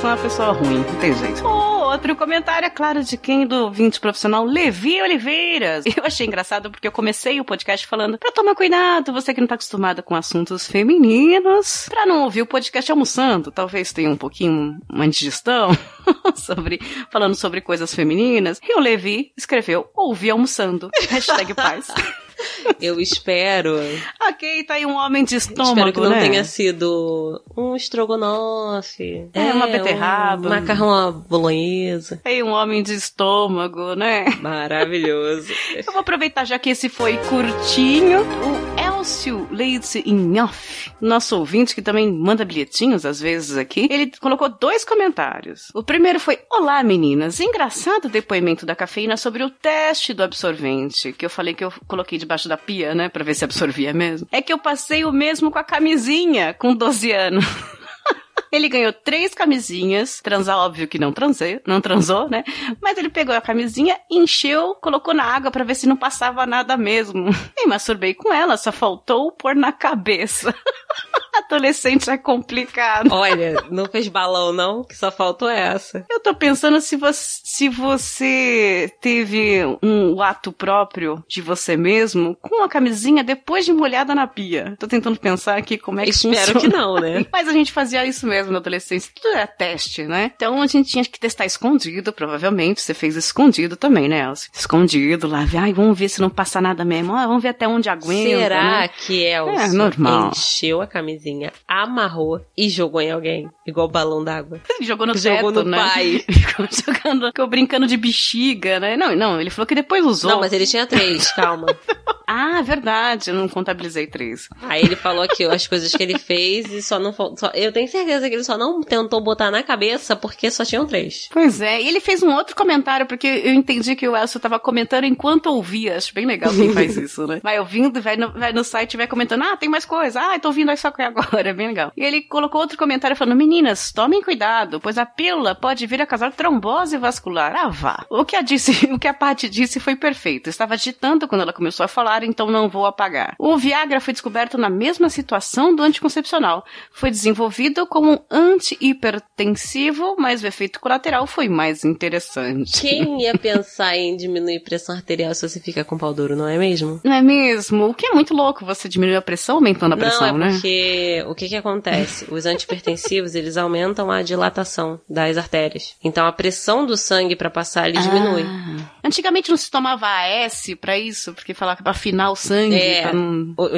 Sou uma pessoa ruim, não tem jeito. Oh, outro comentário, é claro, de quem? Do 20 profissional, Levi Oliveiras. Eu achei engraçado porque eu comecei o podcast falando pra tomar cuidado, você que não tá acostumada com assuntos femininos, pra não ouvir o podcast almoçando, talvez tenha um pouquinho uma indigestão sobre, falando sobre coisas femininas. E o Levi escreveu, ouvi almoçando. Hashtag paz. Eu espero. ok, tá aí um homem de estômago, espero que não né? tenha sido um estrogonofe. É, uma beterraba. Um macarrão à bolonhesa. Aí um homem de estômago, né? Maravilhoso. Eu vou aproveitar já que esse foi curtinho. O Elcio Leite Inhoff, nosso ouvinte que também manda bilhetinhos às vezes aqui, ele colocou dois comentários. O primeiro foi: Olá meninas, engraçado o depoimento da cafeína sobre o teste do absorvente, que eu falei que eu coloquei debaixo da pia, né, pra ver se absorvia mesmo. É que eu passei o mesmo com a camisinha com 12 anos. Ele ganhou três camisinhas. Transar, óbvio que não transei, não transou, né? Mas ele pegou a camisinha, encheu, colocou na água pra ver se não passava nada mesmo. E masturbei com ela, só faltou pôr na cabeça. Adolescente é complicado. Olha, não fez balão, não, que só faltou essa. Eu tô pensando se você, se você teve um ato próprio de você mesmo com a camisinha depois de molhada na pia. Tô tentando pensar aqui como é que Espero funciona. que não, né? Mas a gente fazia isso mesmo na adolescência. Tudo era teste, né? Então a gente tinha que testar escondido, provavelmente. Você fez escondido também, né, Elcio? Escondido lá. Ai, vamos ver se não passa nada mesmo. Ah, vamos ver até onde aguenta. Será né? que Elcio É, normal. encheu a a amarrou e jogou em alguém, igual balão d'água. Jogou no Jogou teto, no né? pai. Ficou jogando, ficou brincando de bexiga, né? Não, não, ele falou que depois usou. Não, mas ele tinha três, calma. Ah, verdade, eu não contabilizei três. Aí ele falou aqui as coisas que ele fez e só não. Só, eu tenho certeza que ele só não tentou botar na cabeça porque só tinham três. Pois é, e ele fez um outro comentário, porque eu entendi que o Elcio tava comentando enquanto ouvia. Acho bem legal quem faz isso, né? Vai ouvindo, vai no, vai no site e vai comentando, ah, tem mais coisa, ah, tô ouvindo só que agora, bem legal. E ele colocou outro comentário falando, meninas, tomem cuidado, pois a pílula pode vir a causar trombose vascular. Ah, vá. O que a disse, o que a Paty disse foi perfeito. Estava agitando quando ela começou a falar, então não vou apagar. O Viagra foi descoberto na mesma situação do anticoncepcional. Foi desenvolvido como um anti-hipertensivo, mas o efeito colateral foi mais interessante. Quem ia pensar em diminuir pressão arterial se você fica com pau duro, não é mesmo? Não é mesmo? O que é muito louco você diminuir a pressão aumentando a pressão, não, é né? porque o que que acontece? Os antipertensivos, eles aumentam a dilatação das artérias. Então a pressão do sangue pra passar, ele diminui. Ah. Antigamente não se tomava AS pra isso, porque falava que pra afinar o sangue. É, pra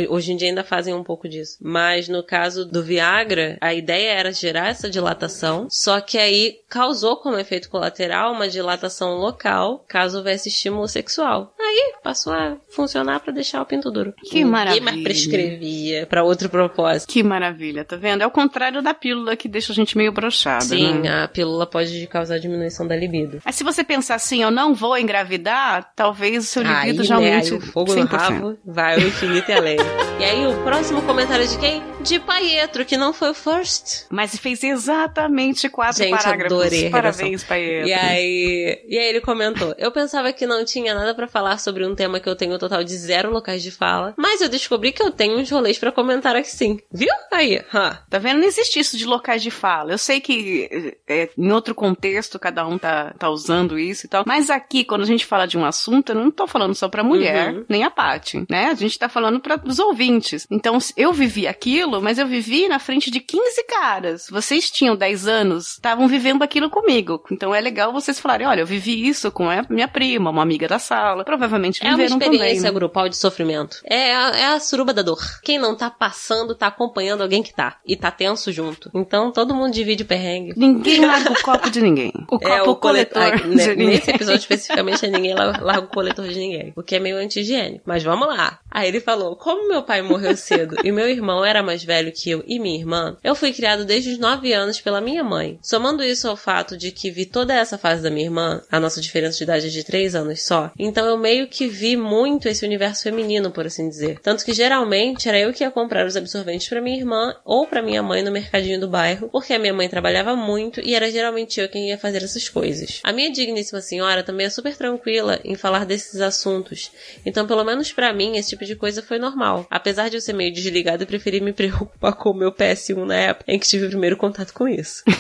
hoje em dia ainda fazem um pouco disso. Mas no caso do Viagra, a ideia era gerar essa dilatação, só que aí causou como efeito colateral uma dilatação local, caso houvesse estímulo sexual. Aí passou a funcionar pra deixar o pinto duro. Que maravilha. mais prescrevia pra outro propósito. Que maravilha, tá vendo? É o contrário da pílula que deixa a gente meio broxada, Sim, né? a pílula pode causar diminuição da libido. Mas se você pensar assim, eu não vou engravidar, talvez o seu libido Aí, já né, aumente aí o fogo no 100%. rabo vai ao infinito e além. E aí o próximo comentário é de quem? De Paietro, que não foi o first. Mas fez exatamente quatro Gente, parágrafos. adorei Parabéns, Paetro. E aí, e aí ele comentou: Eu pensava que não tinha nada pra falar sobre um tema que eu tenho um total de zero locais de fala, mas eu descobri que eu tenho uns rolês pra comentar aqui sim. Viu? Aí, ha. Tá vendo? Não existe isso de locais de fala. Eu sei que é, em outro contexto cada um tá, tá usando isso e tal. Mas aqui, quando a gente fala de um assunto, eu não tô falando só pra mulher, Uhum. nem a Paty, né? A gente tá falando para os ouvintes. Então, eu vivi aquilo, mas eu vivi na frente de 15 caras. Vocês tinham 10 anos, estavam vivendo aquilo comigo. Então é legal vocês falarem, olha, eu vivi isso com a minha prima, uma amiga da sala. Provavelmente É uma viveram experiência também, né? grupal de sofrimento. É a, é a suruba da dor. Quem não tá passando, tá acompanhando alguém que tá. E tá tenso junto. Então todo mundo divide o perrengue. Ninguém larga o copo de ninguém. O É, copo o coletor. coletor de ninguém. nesse episódio especificamente, ninguém la- larga o coletor de ninguém. O que é meio anti-higiênico. Mas vamos lá. Aí ele falou: Como meu pai morreu cedo e meu irmão era mais velho que eu e minha irmã, eu fui criado desde os 9 anos pela minha mãe. Somando isso ao fato de que vi toda essa fase da minha irmã, a nossa diferença de idade é de 3 anos só, então eu meio que vi muito esse universo feminino, por assim dizer. Tanto que geralmente era eu que ia comprar os absorventes pra minha irmã ou pra minha mãe no mercadinho do bairro, porque a minha mãe trabalhava muito e era geralmente eu quem ia fazer essas coisas. A minha digníssima senhora também é super tranquila em falar desses assuntos, então pelo menos pra mim esse tipo de coisa foi normal. Apesar de eu ser meio desligada, eu preferi me preocupar com o meu PS1 na época em que tive o primeiro contato com isso.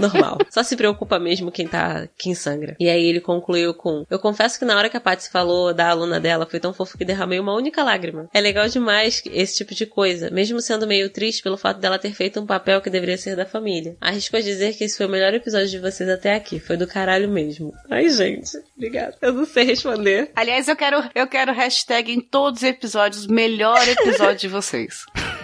Normal. Só se preocupa mesmo quem tá, quem sangra. E aí ele concluiu com: Eu confesso que na hora que a Patsy falou da aluna dela, foi tão fofo que derramei uma única lágrima. É legal demais esse tipo de coisa, mesmo sendo meio triste pelo fato dela ter feito um papel que deveria ser da família. Arrisco a dizer que esse foi o melhor episódio de vocês até aqui. Foi do caralho mesmo. Ai, gente. Obrigada. Eu não sei responder. Aliás, eu quero, eu quero hashtag em todos os episódios, melhor episódio de vocês.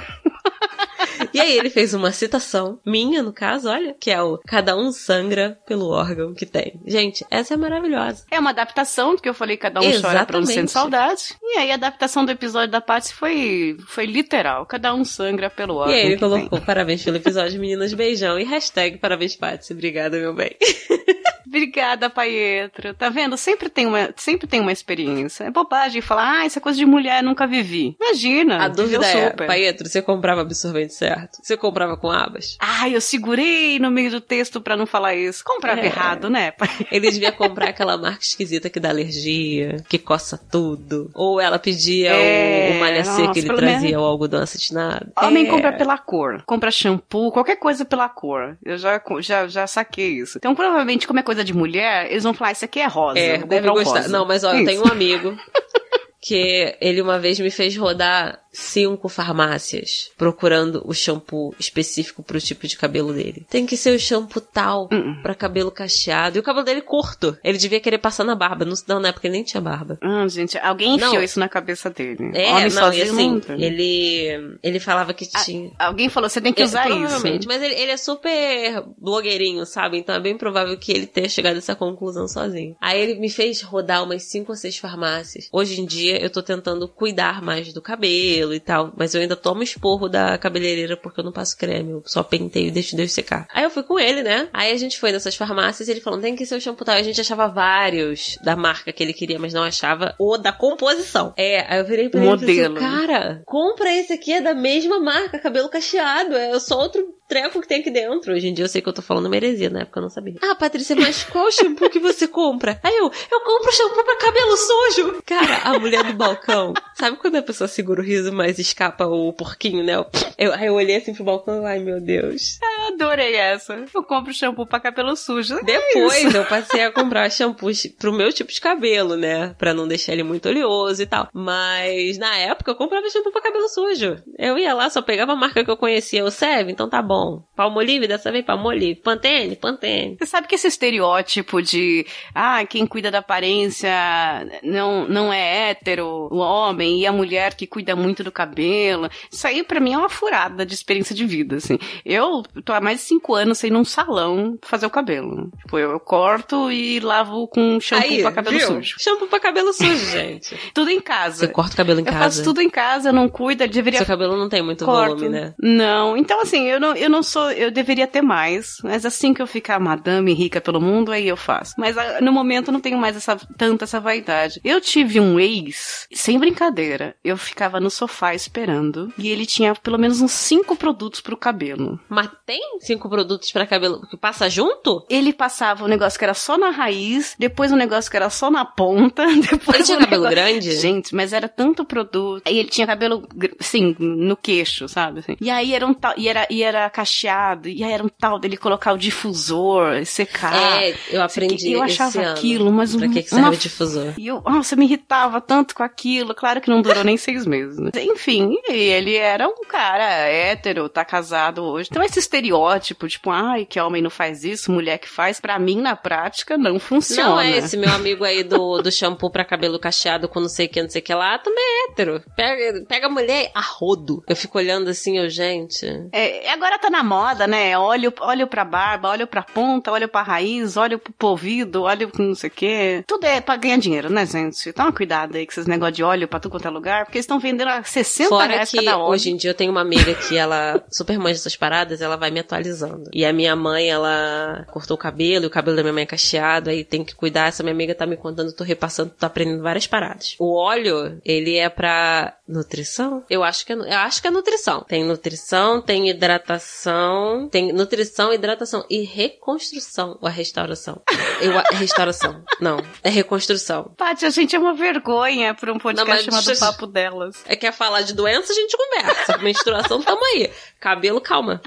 E aí ele fez uma citação, minha no caso, olha, que é o Cada um sangra pelo órgão que tem. Gente, essa é maravilhosa. É uma adaptação, porque eu falei cada um chora pra não Exatamente. sentir saudade. E aí a adaptação do episódio da Patsy foi, foi literal. Cada um sangra pelo órgão E aí ele que tem. colocou parabéns pelo episódio, meninas, beijão. E hashtag parabéns, Patsy. Obrigada, meu bem. Obrigada, Paietro. Tá vendo? Sempre tem uma, sempre tem uma experiência. É bobagem falar, ah, isso é coisa de mulher, nunca vivi. Imagina. A dúvida é, super. Paetro, você comprava absorvente certo? Você comprava com abas? Ah, eu segurei no meio do texto pra não falar isso. Comprava É. errado, né? Ele devia comprar aquela marca esquisita que dá alergia, que coça tudo. Ou ela pedia É, o, o malha seca que ele trazia menos- o algodão acetinado. Homem É. compra pela cor. Compra shampoo, qualquer coisa pela cor. Eu já, já, já saquei isso. Então, provavelmente, como é coisa de mulher, eles vão falar, isso aqui é rosa. É, deve gostar. rosa. Não, mas ó, eu tenho um amigo que ele uma vez me fez rodar cinco farmácias procurando o shampoo específico pro tipo de cabelo dele. Tem que ser o shampoo tal Hum. pra cabelo cacheado. E o cabelo dele curto. Ele devia querer passar na barba. Não, não na época ele nem tinha barba. Ah, gente, alguém enfiou Não. isso na cabeça dele. É, Homem não, sozinho assim, tem. ele, ele falava que Ah, tinha. Alguém falou, você tem que É, usar provavelmente, isso. mas ele, ele é super blogueirinho, sabe? Então é bem provável que ele tenha chegado a essa conclusão sozinho. Aí ele me fez rodar umas cinco ou seis farmácias. Hoje em dia eu tô tentando cuidar mais do cabelo e tal, mas eu ainda tomo esporro da cabeleireira porque eu não passo creme, eu só penteio e deixo Deus secar. Aí eu fui com ele, né? Aí a gente foi nessas farmácias e ele falou, tem que ser o shampoo tal. A gente achava vários da marca que ele queria, mas não achava o da composição. É, aí eu virei pra ele e Modelo. falei assim, cara, compra esse aqui, é da mesma marca, cabelo cacheado, é só outro treco que tem aqui dentro. Hoje em dia eu sei que eu tô falando uma heresia, na época eu não sabia. Ah, Patrícia, mas qual shampoo que você compra? Aí eu, eu compro shampoo pra cabelo sujo. Cara, a mulher do balcão, sabe quando a pessoa segura o riso, mas escapa o porquinho, né? Eu, aí eu olhei assim pro balcão, ai meu Deus. Eu adorei essa. Eu compro shampoo pra cabelo sujo. É Depois isso. eu passei a comprar shampoos pro meu tipo de cabelo, né? Pra não deixar ele muito oleoso e tal. Mas na época eu comprava shampoo pra cabelo sujo. Eu ia lá, só pegava a marca que eu conhecia, o Seve, então tá bom. Palmolive, dessa vez Palmolive. Pantene, Pantene. Você sabe que esse estereótipo de ah, quem cuida da aparência não, não é hétero, o homem, e a mulher que cuida muito do cabelo. Isso aí pra mim é uma furada de experiência de vida, assim. Eu tô há mais de cinco anos sem ir num salão fazer o cabelo. Tipo, eu corto e lavo com shampoo Aí, pra cabelo viu? sujo. Shampoo pra cabelo sujo, gente. Tudo em Você casa. corta o cabelo em eu casa? faço tudo em casa, eu não cuido, eu deveria Seu cabelo não tem muito corto. volume, né? Não, então assim, eu não, eu não sou, eu deveria ter mais, mas assim que eu ficar madame rica pelo mundo, aí eu faço. Mas ah, no momento eu não tenho mais essa, tanta essa vaidade. Eu tive um ex, sem brincadeira, eu ficava no sofá esperando, e ele tinha pelo menos uns cinco produtos pro cabelo. Mas tem cinco produtos pra cabelo que passa junto? Ele passava um negócio que era só na raiz, depois um negócio que era só na ponta, depois Ele tinha um cabelo negócio- grande? Gente, mas era tanto produto. Aí ele tinha cabelo, assim, no queixo, sabe? assim. E aí era um tal, e era, e era cacheado, e aí era um tal dele colocar o difusor, secar. é, eu aprendi Eu achava aquilo, mas Pra que, que serve uma o difusor? E eu, nossa, eu me irritava tanto com aquilo. Claro que não durou nem seis meses. Né? Enfim, ele era um cara hétero, tá casado hoje. Então esse estereótipo, tipo, ai, que homem não faz isso, mulher que faz, pra mim, na prática, não funciona. Não é esse meu amigo aí do, do shampoo pra cabelo cacheado com não sei o que, não sei o que lá, também é hétero. Pega, pega a mulher a rodo. Eu fico olhando assim, eu, gente. É, agora tá na moda, né? Olho, olho pra barba, olho pra ponta, olho pra raiz, olho pro polvido, olho pro não sei o quê. Tudo é pra ganhar dinheiro, né, gente? Toma cuidado aí com esses negócios de óleo pra tudo quanto é lugar, porque eles estão vendendo a 60 Fora reais que cada óleo. hoje em dia eu tenho uma amiga que ela super manja essas paradas, ela vai me atualizando. E a minha mãe, ela cortou o cabelo, e o cabelo da minha mãe é cacheado, aí tem que cuidar. Essa minha amiga tá me contando, tô repassando, tô aprendendo várias paradas. O óleo, ele é pra nutrição? Eu acho que é, eu acho que é nutrição. Tem nutrição, tem hidratação, tem nutrição, hidratação e reconstrução ou a restauração. Eu, a- restauração. Não, é reconstrução. Paty, a gente é uma vergonha pra um podcast mas chamado Papo Delas. É quer falar de doença, a gente conversa. Menstruação, tamo aí. Cabelo, calma.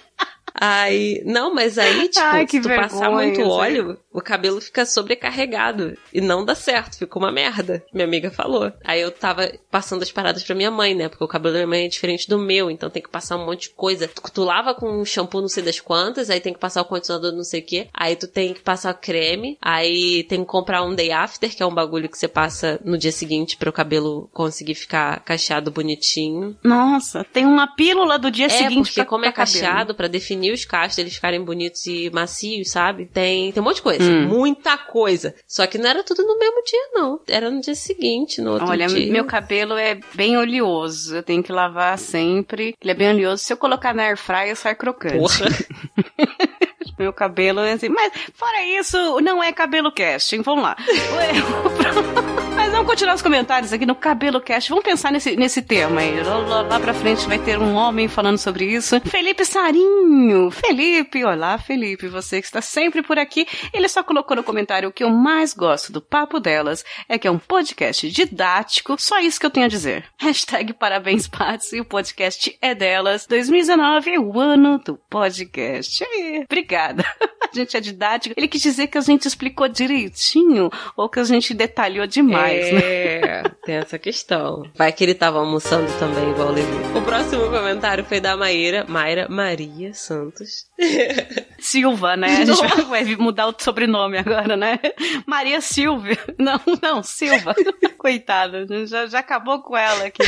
Aí, não, mas aí, tipo, Ai, que se tu passar vergonha, muito gente. óleo, o cabelo fica sobrecarregado. E não dá certo, fica uma merda. Minha amiga falou. Aí eu tava passando as paradas pra minha mãe, né? Porque o cabelo da minha mãe é diferente do meu, então tem que passar um monte de coisa. Tu, tu lava com um shampoo não sei das quantas, aí tem que passar o condicionador não sei o que, aí tu tem que passar creme, aí tem que comprar um day after, que é um bagulho que você passa no dia seguinte para o cabelo conseguir ficar cacheado bonitinho. Nossa, tem uma pílula do dia É, seguinte porque pra, como é pra cacheado, pra definir os cachos, eles ficarem bonitos e macios, sabe? Tem, tem um monte de coisa. Hum. Muita coisa. Só que não era tudo no mesmo dia, não. Era no dia seguinte, no outro Olha, dia. meu cabelo é bem oleoso. Eu tenho que lavar sempre. Ele é bem oleoso. Se eu colocar na air fryer, sai crocante. Porra. Meu cabelo é assim. Mas, fora isso, não é cabelo casting. Vamos lá. Mas vamos continuar os comentários aqui no Cabelo Cast. Vamos pensar nesse, nesse tema aí. Lá, lá- pra frente vai ter um homem falando sobre isso. Felipe Sarinho. Felipe, olá, Felipe. Você que está sempre por aqui. Ele só colocou no comentário o que eu mais gosto do Papo Delas é que é um podcast didático. Só isso que eu tenho a dizer. Hashtag parabéns, Patsy. O podcast é delas. 2019 é o ano do podcast. Aí, Obrigada. A gente é didático. Ele quis dizer que a gente explicou direitinho ou que a gente detalhou demais, É, É, tem essa questão. Vai que ele tava almoçando também, igual o Levi. O próximo comentário foi da Maíra, Mayra Maria Santos. Silva, né? A gente vai mudar o sobrenome agora, né? Maria Silvia. Não, não, Silva. Coitada, já, já acabou com ela aqui.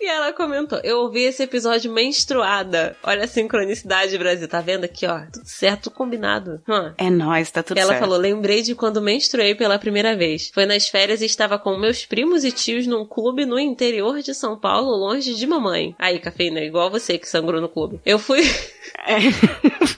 E ela comentou: Eu ouvi esse episódio menstruada. Olha a sincronicidade, Brasil. Tá vendo aqui, ó? Tudo certo, tudo combinado. Hum. É nóis, tá tudo Ela certo. falou: Lembrei de quando menstruei pela primeira vez. Foi nas férias e estava com meus primos e tios num clube no interior de São Paulo, longe de mamãe. Aí, cafeína, igual você que sangrou no clube. Eu fui. É,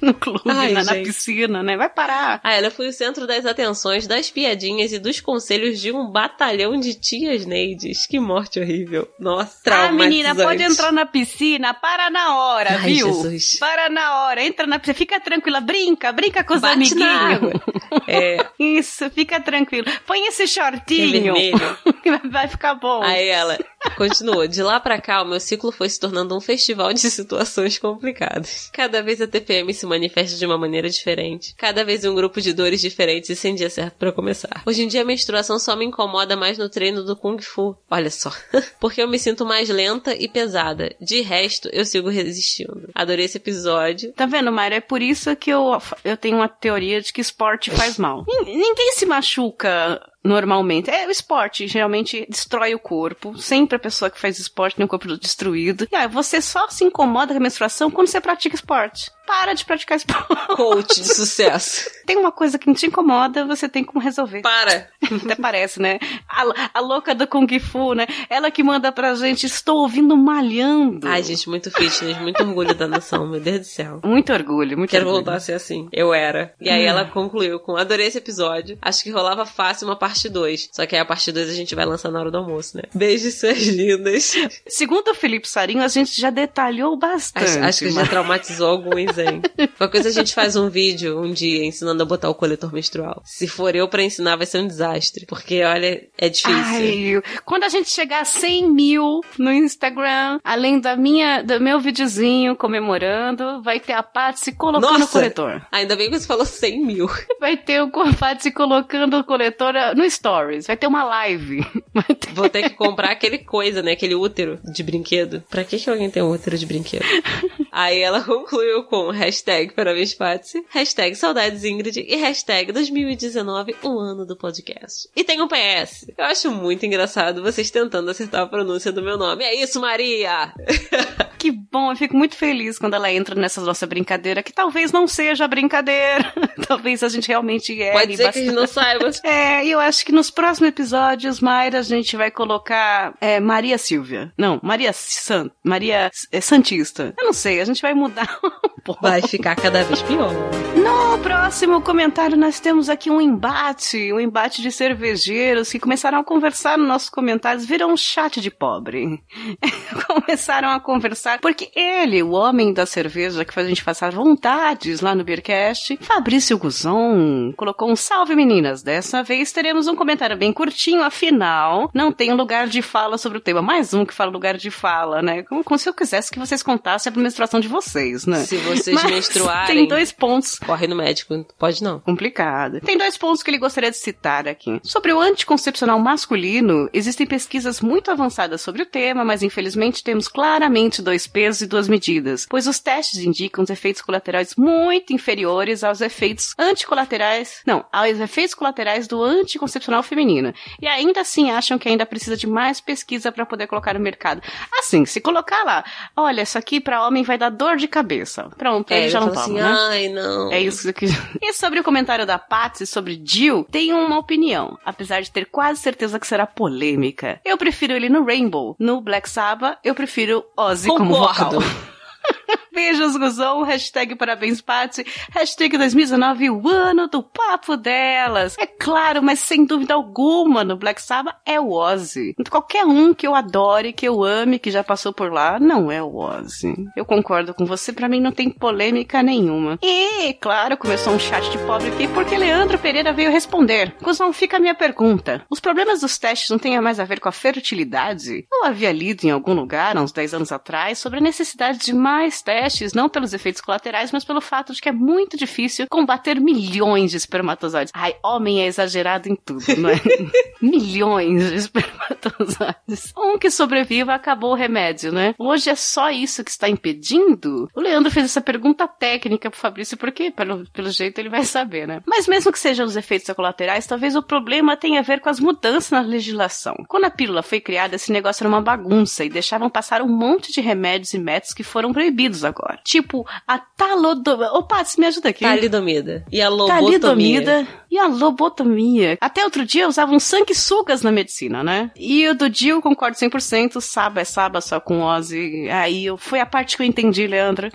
no clube, Ai, na, na piscina, né? Vai parar. Ah, ela foi o centro das atenções, das piadinhas e dos conselhos de um batalhão de tias Neides. Que morte horrível. Nossa, Ah, menina, pode entrar na piscina, para na hora, Ai, viu? Jesus. Para na hora, entra na piscina, fica tranquila, brinca, brinca com os Bate amiguinhos. É, Isso, fica tranquilo. Põe esse que é shortinho, vermelho. vai- ficar bom. Aí ela continuou. De lá pra cá, o meu ciclo foi se tornando um festival de situações complicadas. Cada vez a TPM se manifesta de uma maneira diferente. Cada vez um grupo de dores diferentes e sem dia certo pra começar. Hoje em dia a menstruação só me incomoda mais no treino do Kung Fu. Olha só. Porque eu me sinto mais lenta e pesada. De resto, eu sigo resistindo. Adorei esse episódio. Tá vendo, Mayra? É por isso que eu, eu tenho uma teoria de que esporte faz mal. Nin- Ninguém se machuca normalmente. É o esporte, geralmente destrói o corpo. Sempre a pessoa que faz esporte tem o corpo destruído. E aí, você só se incomoda com a menstruação quando você pratica esporte. Para de praticar esporte. Coach de sucesso. Tem uma coisa que não te incomoda, você tem como resolver. Para! Até parece, né? A, a louca do Kung Fu, né? Ela que manda pra gente, estou ouvindo malhando. Ai, gente, muito fitness, muito orgulho da nação, meu Deus do céu. Muito orgulho, muito Quero orgulho. voltar a ser assim. Eu era. E aí ela concluiu com: adorei esse episódio. Acho que rolava fácil uma parte 2. Só que aí a parte 2 a gente vai lançar na hora do almoço, né? Beijos, suas lindas. Segundo o Felipe Sarinho, a gente já detalhou bastante. Acho, acho que já mas- traumatizou alguns, hein? Qualquer coisa a gente faz um vídeo um dia ensinando a botar o coletor menstrual. Se for eu pra ensinar, vai ser um desastre. Porque, olha, é difícil. Ai, quando a gente chegar a 100 mil no Instagram, além da minha, do meu videozinho comemorando, vai ter a Patsy colocando o Nossa! coletor. Ainda bem que você falou 100 mil. Vai ter o Patsy colocando o coletor ah, no Stories. Vai ter uma live. Ter- Vou ter que comprar aquele coisa, né? Aquele útero de brinquedo. Pra que, que alguém tem um útero de brinquedo? Aí ela concluiu com hashtag parabéns Patsy, hashtag saudades Ingrid e hashtag 2019, o ano do podcast. E tem um PS. Eu acho muito engraçado vocês tentando acertar a pronúncia do meu nome. É isso, Maria! Que bom, eu fico muito feliz quando ela entra nessa nossa brincadeira, que talvez não seja brincadeira. talvez a gente realmente erre Pode ser que a gente bastante. não saiba. É, e eu acho que nos próximos episódios, Mayra, a gente vai colocar é, Maria Silvia. Não, Maria San, Maria é, Santista. Eu não sei, a gente vai mudar um pouco. Vai ficar cada vez pior. No próximo comentário, nós temos aqui um embate, um embate de cervejeiros que começaram a conversar nos nossos comentários, viram um chat de pobre. começaram a conversar, porque ele, o homem da cerveja que faz a gente passar vontades lá no Beercast, Fabrício Guzon, colocou um salve meninas. Dessa vez teremos um comentário bem curtinho, afinal, não tem lugar de fala sobre o tema. Mais um que fala lugar de fala, né? Como, como se eu quisesse que vocês contassem a menstruação de vocês, né? Se vocês Mas menstruarem, Tem dois pontos corre no médico. Pode não. complicado. Tem dois pontos que ele gostaria de citar aqui. Sobre o anticoncepcional masculino, existem pesquisas muito avançadas sobre o tema, mas infelizmente temos claramente dois pesos e duas medidas, pois os testes indicam os efeitos colaterais muito inferiores aos efeitos anticolaterais, não, aos efeitos colaterais do anticoncepcional feminino. E ainda assim acham que ainda precisa de mais pesquisa para poder colocar no mercado. Assim, se colocar lá, olha, isso aqui para homem vai dar dor de cabeça. É, ele já não falo toma, assim, né? ai, não. É isso que. E sobre o comentário da Patsy sobre Jill, tenho uma opinião, apesar de ter quase certeza que será polêmica. Eu prefiro ele no Rainbow. No Black Sabbath, eu prefiro Ozzy como Concordo. vocal. Beijos, Guzão. Hashtag parabéns, Patsy. Hashtag 2019, o ano do papo delas. É claro, mas sem dúvida alguma, no Black Sabbath é o Ozzy. Qualquer um que eu adore, que eu ame, que já passou por lá, não é o Ozzy. Eu concordo com você, pra mim não tem polêmica nenhuma. E, claro, começou um chat de pobre aqui porque Leandro Pereira veio responder. Guzão, fica a minha pergunta. Os problemas dos testes não têm mais a ver com a fertilidade? Eu havia lido em algum lugar, há uns 10 anos atrás, sobre a necessidade de mais testes testes, não pelos efeitos colaterais, mas pelo fato de que é muito difícil combater milhões de espermatozoides. Ai, homem é exagerado em tudo, não é? milhões de espermatozoides. Um que sobreviva acabou o remédio, né? Hoje é só isso que está impedindo? O Leandro fez essa pergunta técnica pro Fabrício, porque pelo, pelo jeito ele vai saber, né? Mas mesmo que sejam os efeitos colaterais, talvez o problema tenha a ver com as mudanças na legislação. Quando a pílula foi criada, esse negócio era uma bagunça e deixavam passar um monte de remédios e métodos que foram proibidos agora. Tipo, a talodomida. Opa, você me ajuda aqui. Talidomida. E a lobotomia. Talidomida e a lobotomia. Até outro dia usavam sanguessugas na medicina, né? E o do Dio, concordo 100%, Saba é Saba só com Ozzy. Aí foi a parte que eu entendi, Leandra.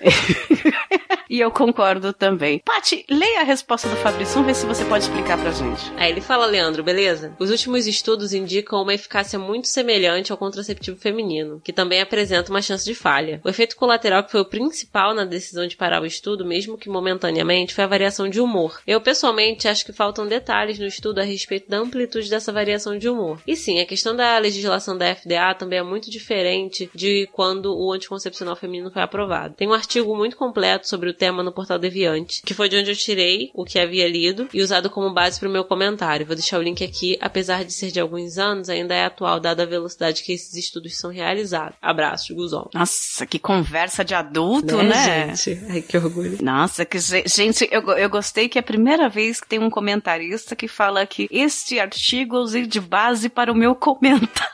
e eu concordo também. Pati, leia a resposta do Fabrício, vamos ver se você pode explicar pra gente. Aí ele fala, Leandro, beleza? Os últimos estudos indicam uma eficácia muito semelhante ao contraceptivo feminino, que também apresenta uma chance de falha. O efeito colateral que foi o principal na decisão de parar o estudo, mesmo que momentaneamente, foi a variação de humor. Eu, pessoalmente, acho que faltam detalhes no estudo a respeito da amplitude dessa variação de humor. E sim, a questão da legislação da FDA também é muito diferente de quando o anticoncepcional feminino foi aprovado. Tem um artigo muito completo sobre o tema no portal Deviante, que foi de onde eu tirei o que havia lido e usado como base para o meu comentário. Vou deixar o link aqui, apesar de ser de alguns anos, ainda é atual dada a velocidade que esses estudos são realizados. Abraço, Guzon. Nossa, que conversa de adulto, Né, né? gente? Ai, que orgulho. Nossa, que ge- gente, eu, eu gostei que é a primeira vez que tem um comentarista que fala que este artigo eu usei de base para o meu comentário.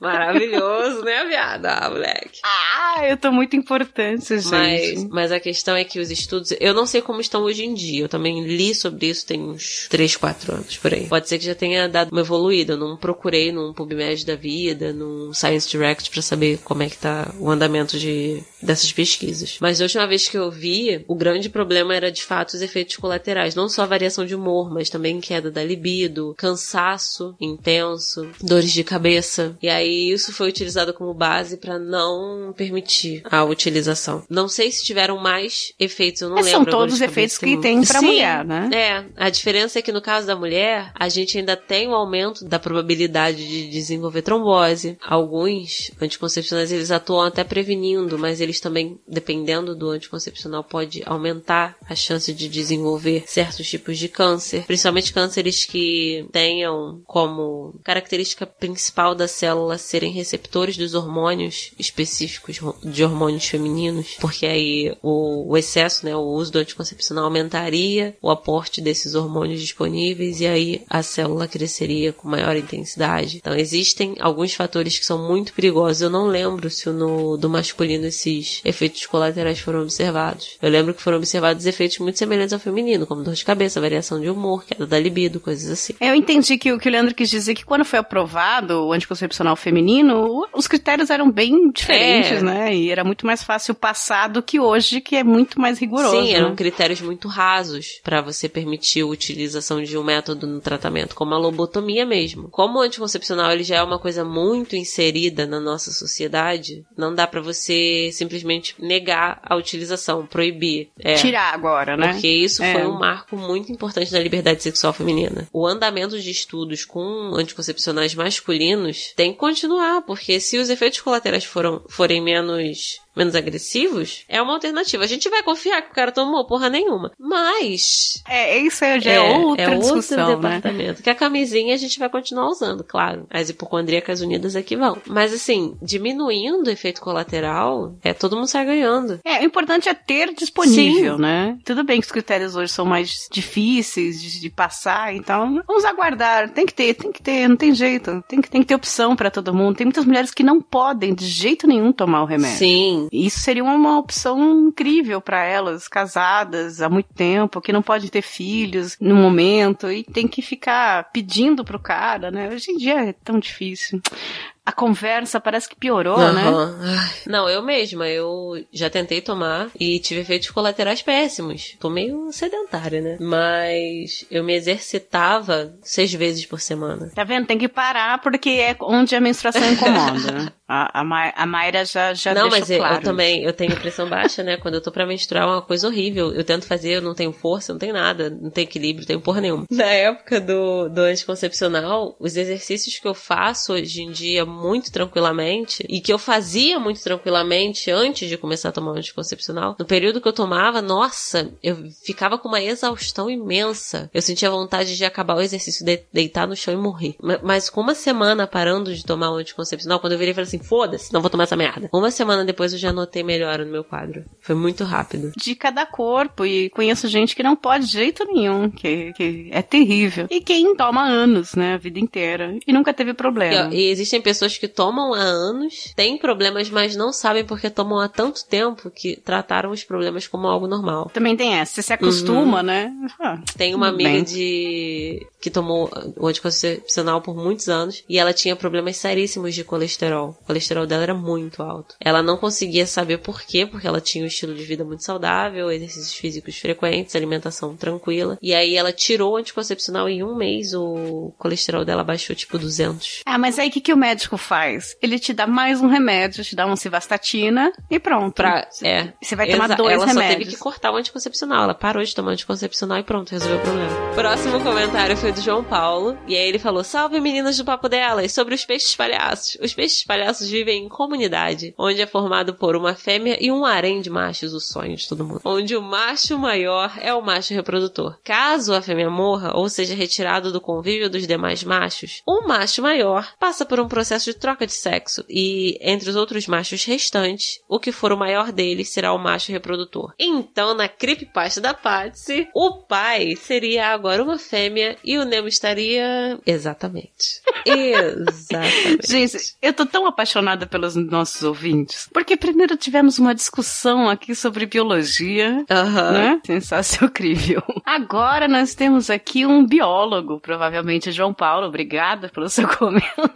Maravilhoso, né, viada? Ah, moleque. Ah, eu tô muito importante, gente. Mas, mas a questão é que os estudos, eu não sei como estão hoje em dia. Eu também li sobre isso tem uns 3, 4 anos por aí. Pode ser que já tenha dado uma evoluída. Eu não procurei num PubMed da vida, num Science Direct pra saber como é que tá o andamento de dessas pesquisas. Mas da última vez que eu vi, o grande problema era de fato os efeitos colaterais, não só a variação de humor, mas também queda da libido, cansaço intenso, dores de cabeça. E aí isso foi utilizado como base pra não permitir a utilização. Não sei se tiveram mais efeitos, eu não Mas lembro. são todos os efeitos que tem pra Sim, mulher, né? É, a diferença é que no caso da mulher, a gente ainda tem um aumento da probabilidade de desenvolver trombose. Alguns anticoncepcionais eles atuam até prevenindo, mas eles também, dependendo do anticoncepcional, pode aumentar a chance de desenvolver certos tipos de câncer, principalmente cânceres que tenham como característica principal da célula serem receptores dos hormônios específicos de hormônios femininos, porque aí o, o excesso, né, o uso do anticoncepcional aumentaria o aporte desses hormônios disponíveis e aí a célula cresceria com maior intensidade. Então existem alguns fatores que são muito perigosos. Eu não lembro se no do masculino esses efeitos colaterais foram observados. Eu lembro que foram observados efeitos muito semelhantes ao feminino, como dor de cabeça, variação de humor, queda da libido, coisas assim. Eu entendi que o que o Leandro quis dizer é que quando foi aprovado o anticoncepcional feminino, os critérios eram bem diferentes, É. né? E era muito mais fácil passar do que hoje, que é muito mais rigoroso. Sim, eram né? critérios muito rasos para você permitir a utilização de um método no tratamento, como a lobotomia mesmo. Como o anticoncepcional ele já é uma coisa muito inserida na nossa sociedade, não dá para você simplesmente negar a utilização, proibir. É. Tirar agora, né? Porque isso É. foi um marco muito importante na liberdade sexual feminina. O andamento de estudos com anticoncepcionais masculinos tem continuar, porque se os efeitos colaterais foram, forem menos menos agressivos, é uma alternativa. A gente vai confiar que o cara tomou porra nenhuma. Mas É, isso aí já é, outra discussão, outro né? departamento. Que a camisinha a gente vai continuar usando, claro. As hipocondríacas unidas aqui vão. Mas assim, diminuindo o efeito colateral, é todo mundo sai ganhando. É, o importante é ter disponível, Sim. né? Tudo bem que os critérios hoje são mais difíceis de, de passar, então vamos aguardar. Tem que ter, tem que ter, não tem jeito. Tem que, tem que ter opção pra todo mundo. Tem muitas mulheres que não podem de jeito nenhum tomar o remédio. Sim. Isso seria uma opção incrível pra elas, casadas há muito tempo, que não podem ter filhos no momento e tem que ficar pedindo pro cara, né? Hoje em dia é tão difícil. A conversa parece que piorou, né? Aham. Ai. Não, eu mesma, eu já tentei tomar e tive efeitos colaterais péssimos. Tô meio sedentária, né? Mas eu me exercitava seis vezes por semana. Tá vendo? Tem que parar porque é onde a menstruação incomoda. né? a, a, Ma- a Mayra já, já não, deixou mas eu- claro. eu também, eu tenho pressão baixa, né? Quando eu tô pra menstruar é uma coisa horrível. Eu tento fazer, eu não tenho força, não tenho nada, não tenho equilíbrio, não tenho porra nenhuma. Na época do, do anticoncepcional, os exercícios que eu faço hoje em dia muito tranquilamente e que eu fazia muito tranquilamente antes de começar a tomar um anticoncepcional, no período que eu tomava, nossa, eu ficava com uma exaustão imensa. Eu sentia vontade de acabar o exercício, de deitar no chão e morrer. Mas com uma semana parando de tomar um anticoncepcional, quando eu virei e falei assim, foda-se, não vou tomar essa merda. Uma semana depois eu já notei melhora no meu quadro. Foi muito rápido. De cada corpo, e conheço gente que não pode de jeito nenhum, que, que é terrível. E quem toma anos, né, a vida inteira, e nunca teve problema. E, e existem pessoas que tomam há anos, têm problemas, mas não sabem porque tomam há tanto tempo que trataram os problemas como algo normal. Também tem essa, você se acostuma, uhum. né? Ah, tem uma amiga bem. de que tomou o anticoncepcional por muitos anos e ela tinha problemas seríssimos de colesterol. O colesterol dela era muito alto. Ela não conseguia saber por quê, porque ela tinha um estilo de vida muito saudável, exercícios físicos frequentes, alimentação tranquila. E aí ela tirou o anticoncepcional e em um mês o colesterol dela baixou tipo 200. Ah, mas aí o que, que o médico faz? Ele te dá mais um remédio, te dá uma civastatina e pronto. Pra, é. Você vai tomar dois ela remédios. Ela só teve que cortar o anticoncepcional. Ela parou de tomar anticoncepcional e pronto, resolveu o problema. Próximo comentário foi do João Paulo. E aí ele falou: Salve meninas do papo delas, sobre os peixes palhaços. Os peixes palhaços vivem em comunidade, onde é formado por uma fêmea e um harém de machos, o sonho de todo mundo. Onde o macho maior é o macho reprodutor. Caso a fêmea morra ou seja retirado do convívio dos demais machos, o macho maior passa por um processo de troca de sexo e, entre os outros machos restantes, o que for o maior deles será o macho reprodutor. Então, na creepypasta da Patsy, o pai seria agora uma fêmea e o Nemo estaria. Exatamente. Exatamente. Gente, eu tô tão apaixonada pelos nossos ouvintes, porque primeiro tivemos uma discussão aqui sobre biologia, uhum. né? Sensacional, incrível. Agora nós temos aqui um biólogo, provavelmente João Paulo, obrigada pelo seu comentário,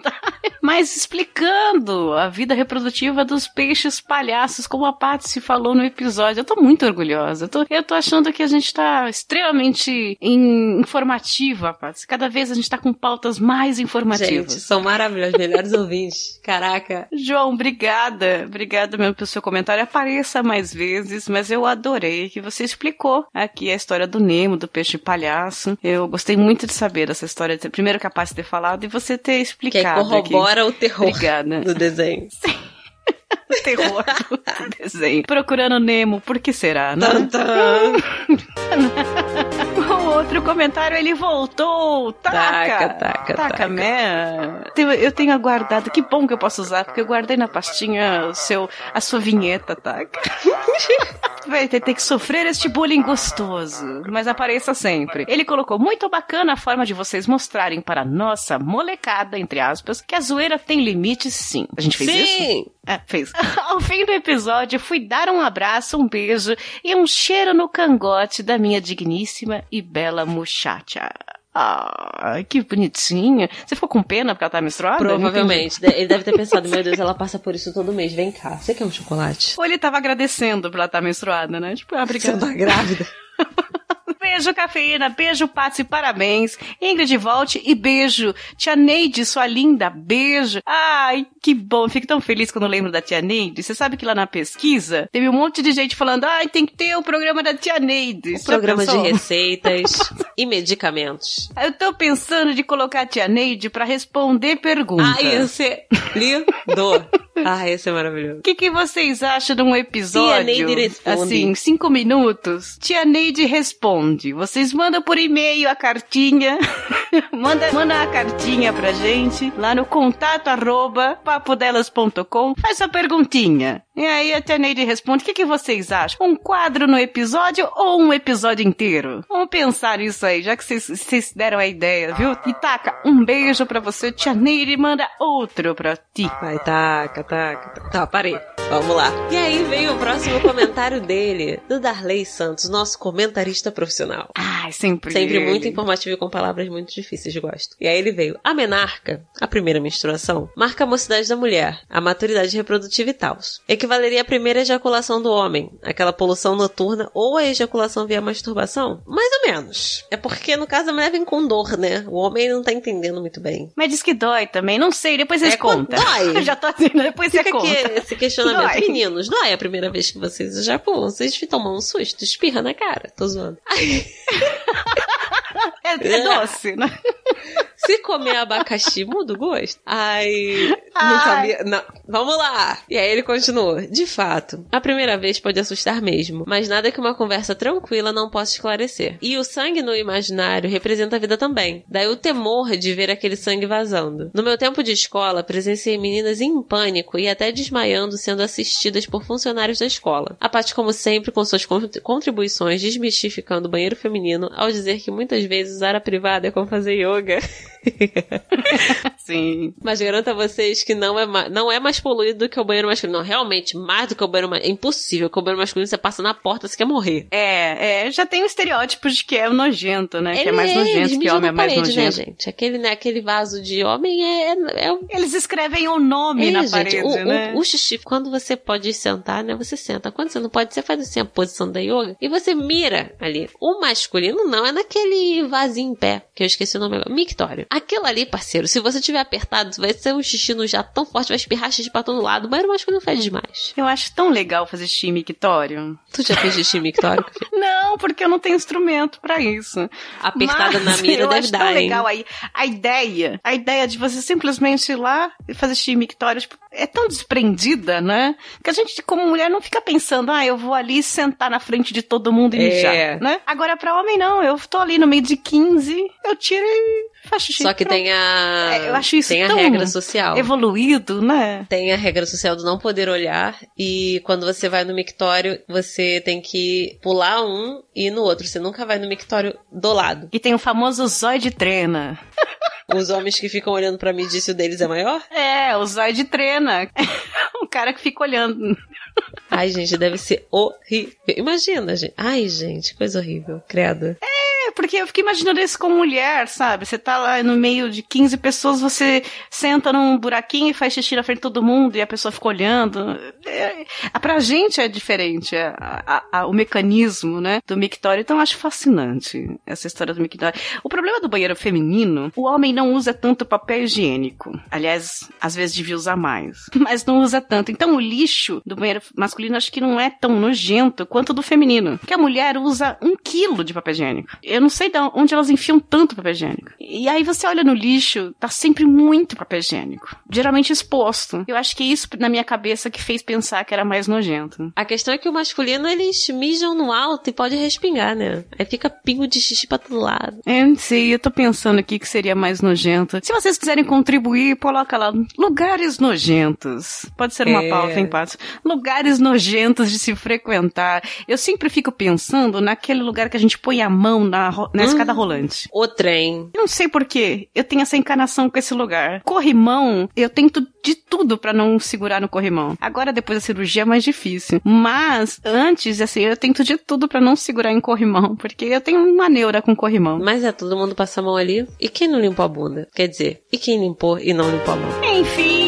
mas explicando a vida reprodutiva dos peixes palhaços, como a Paty falou no episódio. Eu tô muito orgulhosa. Eu tô, eu tô achando que a gente tá extremamente informativa, Paty. Cada vez a gente tá com pautas mais informativas. Gente, são maravilhosos, melhores ouvintes. Caraca. João, obrigada. Obrigada mesmo pelo seu comentário. Apareça mais vezes, mas eu adorei que você explicou aqui a história do Nemo, do peixe palhaço. Eu gostei muito de saber dessa história. Primeiro capaz de ter falado e você ter explicado. Que corrobora aqui. o terror Obrigada. do desenho. Sim. O terror do desenho. Procurando Nemo, por que será, né? o outro comentário, ele voltou. Taca, taca, taca. Taca, man. Eu tenho aguardado. Que bom que eu posso usar, porque eu guardei na pastinha o seu, a sua vinheta, taca. Vai ter, ter que sofrer este bullying gostoso, mas apareça sempre. Ele colocou muito bacana a forma de vocês mostrarem para nossa molecada, entre aspas, que a zoeira tem limites sim. A gente fez sim. isso? Sim! É, fez. Ao fim do episódio, fui dar um abraço, um beijo e um cheiro no cangote da minha digníssima e bela muchacha. Ah, que bonitinha. Você ficou com pena porque ela tá menstruada? Provavelmente. Ele deve ter pensado, meu Deus, ela passa por isso todo mês. Vem cá, você quer um chocolate? Ou ele tava agradecendo por ela estar tá menstruada, né? Tipo, ah, obrigada. Você tá grávida. Beijo, cafeína. Beijo, Patsy. Parabéns. Ingrid, volte. E beijo. Tia Neide, sua linda. Beijo. Ai, que bom. Fico tão feliz quando lembro da tia Neide. Você sabe que lá na pesquisa teve um monte de gente falando: ai, tem que ter o programa da tia Neide. O programa de receitas e medicamentos. Eu tô pensando de colocar a tia Neide pra responder perguntas. Ah, ia ser lindo. Ah, esse é maravilhoso. O que, que vocês acham de um episódio? Tia Neide responde. Assim, cinco minutos. Tia Neide responde. Vocês mandam por e-mail a cartinha. manda, manda a cartinha pra gente lá no contato arroba papodelas.com. Faz sua perguntinha. E aí a Tia Neide responde: o que, que vocês acham? Um quadro no episódio ou um episódio inteiro? Vamos pensar nisso aí, já que vocês deram a ideia, viu? E taca, um beijo pra você. Tia Neide manda outro pra ti. Vai, taca, taca. Tá, parei. Vamos lá. E aí vem o próximo comentário dele, do Darley Santos, nosso comentarista profissional. Ai, sempre. Sempre ele. muito informativo e com palavras muito difíceis, gosto. E aí ele veio. A menarca, a primeira menstruação, marca a mocidade da mulher, a maturidade reprodutiva e tal. Equivaleria à primeira ejaculação do homem, aquela poluição noturna ou a ejaculação via masturbação? Mais ou menos. É porque no caso a mulher vem com dor, né? O homem não tá entendendo muito bem. Mas diz que dói também, não sei, depois vocês é, contam. Dói. Eu já tô dizendo, depois você conta. Aqui esse questionamento. Dói. Meninos, não é a primeira vez que vocês ejaculam, vocês tomam um susto, espirra na cara. Tô zoando. É, é doce, né? Se comer abacaxi, muda o gosto. Ai, Não sabia. Não. Vamos lá! E aí ele continuou. De fato, a primeira vez pode assustar mesmo, mas nada que uma conversa tranquila não possa esclarecer. E o sangue no imaginário representa a vida também. Daí o temor de ver aquele sangue vazando. No meu tempo de escola, presenciei meninas em pânico e até desmaiando sendo assistidas por funcionários da escola. A Paty, como sempre, com suas contribuições desmistificando o banheiro feminino ao dizer que muitas vezes usar a privada é como fazer yoga. Sim. Mas garanto a vocês que não é, não é mais poluído do que o banheiro masculino. Não, realmente, mais do que o banheiro masculino. É impossível. que o banheiro masculino você passa na porta, você quer morrer. É, é, já tem o estereótipo de que é nojento, né? Ele que é mais nojento, que homem é mais parede, né, nojento. Né, gente? Aquele, né, aquele vaso de homem é. é, é... Eles escrevem o nome é, na gente, parede, o, né? O, o, xixi, quando você pode sentar, né? Você senta. Quando você não pode, você faz assim a posição da yoga e você mira ali. O masculino não, é naquele vasinho em pé, que eu esqueci o nome agora. Mictório. Aquilo ali, parceiro, se você tiver apertado, vai ser um xixi no jato tão forte, vai espirrar xixi pra todo lado. Banheiro masculino fede demais. Eu acho tão legal fazer xixi mictório. Tu já fez xixi mictório? não, porque eu não tenho instrumento para isso. Apertada Mas, na mira deve dar, tão legal aí. A ideia, a ideia de você simplesmente ir lá e fazer xixi mictório, tipo, é tão desprendida, né? Que a gente, como mulher, não fica pensando, ah, eu vou ali sentar na frente de todo mundo e é. mijar, né? Agora, pra homem, não. Eu tô ali no meio de 15, eu tiro e faço xixi. Só que tem a... É, eu acho isso Tem a regra social. Evoluído, né? Tem a regra social do não poder olhar e quando você vai no mictório, você tem que pular um e ir no outro. Você nunca vai no mictório do lado. E tem o famoso zóio de trena. Os homens que ficam olhando para mim disse o deles é maior? É, o zóio de trena. o cara que fica olhando. Ai, gente, deve ser horrível. Imagina, gente. Ai, gente, coisa horrível. Credo. É, porque eu fiquei imaginando isso como mulher, sabe? Você tá lá no meio de 15 pessoas, você senta num buraquinho e faz xixi na frente de todo mundo e a pessoa fica olhando. É, pra gente é diferente é, a, a, o mecanismo, né, do mictório. Então eu acho fascinante essa história do mictório. O problema do banheiro feminino, o homem não usa tanto papel higiênico. Aliás, às vezes devia usar mais. Mas não usa tanto. Então o lixo do banheiro masculino acho que não é tão nojento quanto do feminino. Que a mulher usa um quilo de papel higiênico. Eu não sei de onde elas enfiam tanto papel higiênico. E aí você olha no lixo, tá sempre muito papel higiênico. Geralmente exposto. Eu acho que isso, na minha cabeça, que fez pensar que era mais nojento. A questão é que o masculino, eles mijam no alto e pode respingar, né? Aí fica pingo de xixi pra todo lado. Eu não sei, eu tô pensando aqui que seria mais nojento. Se vocês quiserem contribuir, coloca lá. Lugares nojentos. Pode ser uma é... pauta, hein, Pato? Lugares nojentos de se frequentar. Eu sempre fico pensando naquele lugar que a gente põe a mão na, na hum, escada rolante. O trem. Eu não sei porquê. Eu tenho essa encanação com esse lugar. Corrimão, eu tento de tudo para não segurar no corrimão. Agora, depois da cirurgia, é mais difícil. Mas, antes, assim, eu tento de tudo para não segurar em corrimão. Porque eu tenho uma neura com corrimão. Mas é, todo mundo passa a mão ali. E quem não limpou a bunda? Quer dizer, e quem limpou e não limpou a mão? Enfim,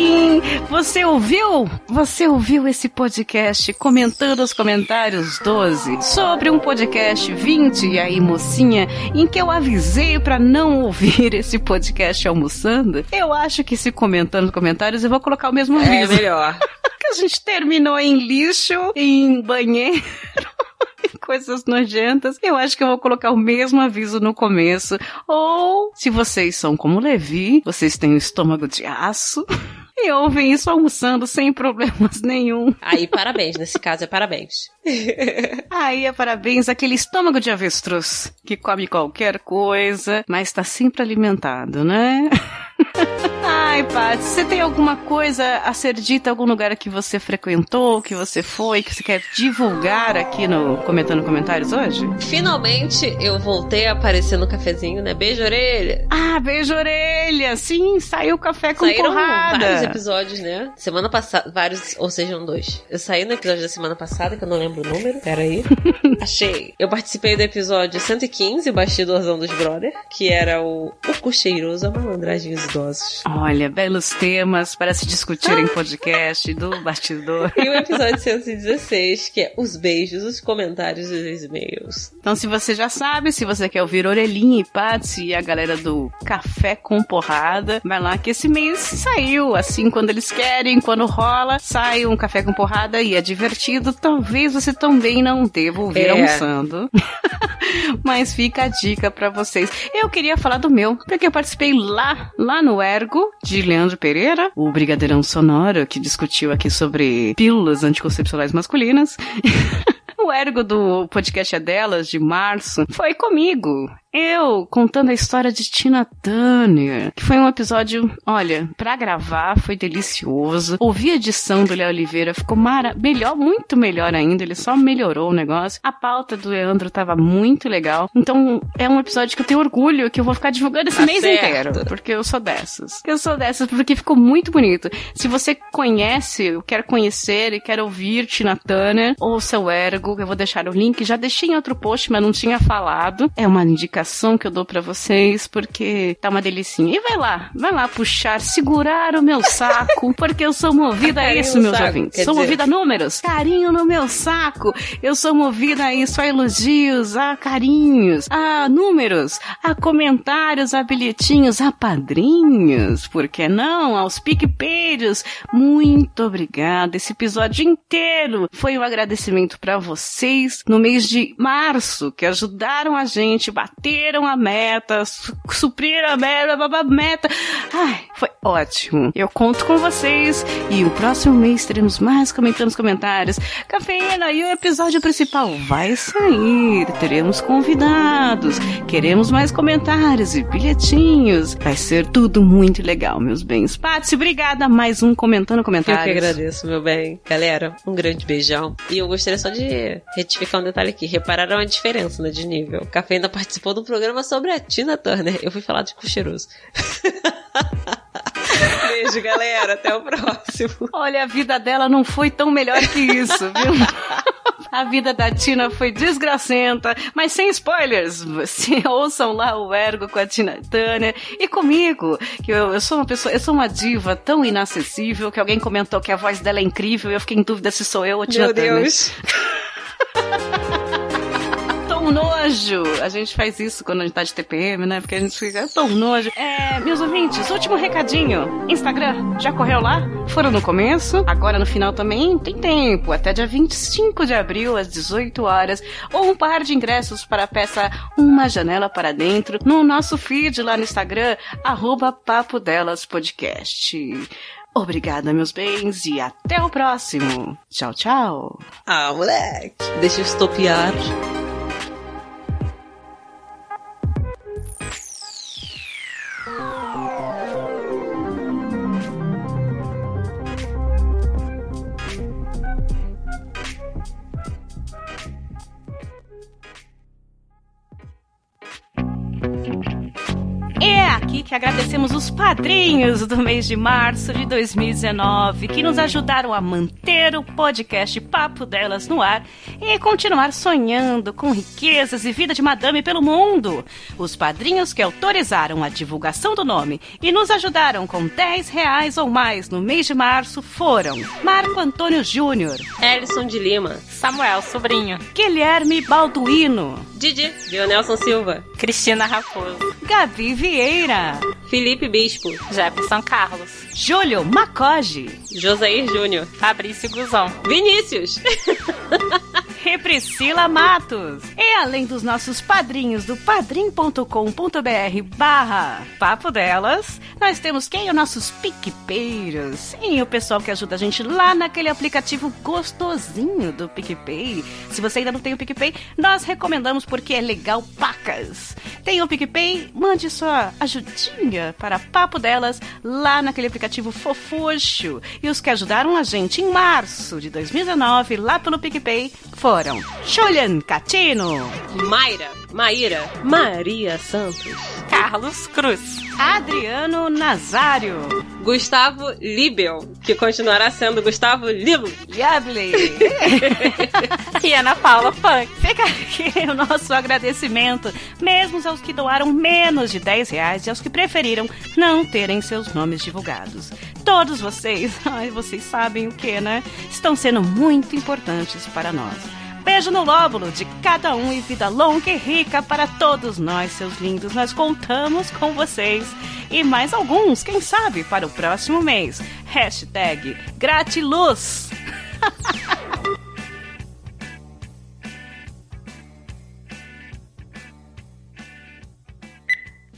você ouviu? Você ouviu esse podcast comentando os comentários 12 sobre um podcast 20 e aí, mocinha, em que eu avisei para não ouvir esse podcast almoçando? Eu acho que se comentando os comentários eu vou colocar o mesmo é aviso. É melhor. que a gente terminou em lixo, em banheiro coisas nojentas, eu acho que eu vou colocar o mesmo aviso no começo. Ou, se vocês são como Levi, vocês têm o um estômago de aço. E ouvem isso almoçando sem problemas nenhum. Aí, parabéns. Nesse caso, é parabéns. Aí é parabéns aquele estômago de avestruz que come qualquer coisa, mas está sempre alimentado, né? Ai, Paty, você tem alguma coisa a ser dita, algum lugar que você frequentou, que você foi, que você quer divulgar aqui no Comentando Comentários hoje? Finalmente eu voltei a aparecer no cafezinho, né? Beijo orelha. Ah, beijo orelha. Sim, saiu o café com Saíram porrada. vários episódios, né? Semana passada, vários, ou sejam, dois. Eu saí no episódio da semana passada, que eu não lembro o número. Pera aí. Achei. Eu participei do episódio 115, o bastidorzão dos brother, que era o, o cocheiroso, a malandragem dos idosos. Olha, belos temas para se discutir em podcast do bastidor. E o episódio 116, que é os beijos, os comentários e os e-mails. Então, se você já sabe, se você quer ouvir Orelhinha e Patsy e a galera do Café com Porrada, vai lá que esse mês saiu, assim, quando eles querem, quando rola, sai um Café com Porrada e é divertido. Talvez você também não deva ouvir é. almoçando. Mas fica a dica para vocês. Eu queria falar do meu, porque eu participei lá, lá no Ergo, de de Leandro Pereira, o Brigadeirão Sonoro, que discutiu aqui sobre pílulas anticoncepcionais masculinas. O ergo do podcast é delas, de março, foi comigo. Eu contando a história de Tina Turner, que foi um episódio, olha, pra gravar foi delicioso. Ouvi a edição do Léo Oliveira, ficou mara melhor, muito melhor ainda, ele só melhorou o negócio. A pauta do Leandro tava muito legal. Então, é um episódio que eu tenho orgulho, que eu vou ficar divulgando esse Tá mês certo. inteiro, porque eu sou dessas. Eu sou dessas porque ficou muito bonito. Se você conhece, quer conhecer e quer ouvir Tina Turner, ou seu ergo, eu vou deixar o link, já deixei em outro post, mas não tinha falado. É uma indicação que eu dou pra vocês, porque tá uma delicinha. E vai lá, vai lá puxar, segurar o meu saco, porque eu sou movida a isso, meus saco, ouvintes. Sou dizer. movida a números, carinho no meu saco. Eu sou movida a isso, a elogios, a carinhos, a números, a comentários, a bilhetinhos, a padrinhos, por que não? Aos PicPeiros. Muito obrigada. Esse episódio inteiro foi um agradecimento pra vocês no mês de março, que ajudaram a gente, bateram a meta, su supriram a meta, babá, meta. Ai, foi ótimo. Eu conto com vocês e o próximo mês teremos mais comentando nos comentários. Cafeína e o episódio principal vai sair. Teremos convidados. Queremos mais comentários e bilhetinhos. Vai ser tudo muito legal, meus bens. Patsy, obrigada. Mais um comentando Eu comentários. que agradeço, meu bem. Galera, um grande beijão. E eu gostaria só de retificar um detalhe aqui. Repararam a diferença né, de nível. Ainda participou de um programa sobre a Tina Turner. Eu fui falar de Cucheiroso. Beijo, galera. Até o próximo. Olha, a vida dela não foi tão melhor que isso, viu? A vida da Tina foi desgracenta, mas sem spoilers. Se ouçam lá o Ergo com a Tina Turner e comigo, que eu, eu sou uma pessoa, eu sou uma diva tão inacessível que alguém comentou que a voz dela é incrível e eu fiquei em dúvida se sou eu ou Tina Meu Turner. Deus. Nojo! A gente faz isso quando a gente tá de TPM, né? Porque a gente fica tão nojo. É, meus ouvintes, último recadinho. Instagram, já correu lá? Foram no começo, agora no final também tem tempo, até dia 25 de abril, às 18 horas, ou um par de ingressos para a peça Uma Janela para Dentro, no nosso feed lá no Instagram, arroba Papo Delas Podcast. Obrigada, meus bens, e até o próximo. Tchau, tchau. Ah, moleque. Deixa eu estopiar. É aqui que agradecemos os padrinhos do mês de março de 2019 que nos ajudaram a manter o podcast Papo Delas no ar e continuar sonhando com riquezas e vida de madame pelo mundo. Os padrinhos que autorizaram a divulgação do nome e nos ajudaram com 10 reais ou mais no mês de março foram Marco Antônio Júnior, Ellison de Lima. Samuel, sobrinho. Guilherme Balduino, Didi. Leonelson Silva. Cristina Raposo. Gabi Vieira, Felipe Bispo. Jefferson Carlos. Júlio Macoge, Josair Júnior. Fabrício Guzão. Vinícius. e Priscila Matos. E além dos nossos padrinhos do padrim.com.br barra Papo Delas, nós temos quem? Os nossos PicPeiros. Sim, o pessoal que ajuda a gente lá naquele aplicativo gostosinho do PicPay. Se você ainda não tem o PicPay, nós recomendamos porque é legal pacas. Tem o PicPay? Mande sua ajudinha para Papo Delas lá naquele aplicativo fofuxo. E os que ajudaram a gente em março de 2019 lá pelo PicPay foram Julian Catino, Mayra. Maíra. Maria Santos. Carlos Cruz. Adriano Nazário, Gustavo Libel, que continuará sendo Gustavo Lilo. Yable. E Ana Paula Funk. Fica aqui o nosso agradecimento, mesmo aos que doaram menos de 10 reais e aos que preferiram não terem seus nomes divulgados. Todos vocês, ai, vocês sabem o que, né? Estão sendo muito importantes para nós. Beijo no lóbulo de cada um e vida longa e rica para todos nós, seus lindos. Nós contamos com vocês. E mais alguns, quem sabe, para o próximo mês. Hashtag Gratiluz.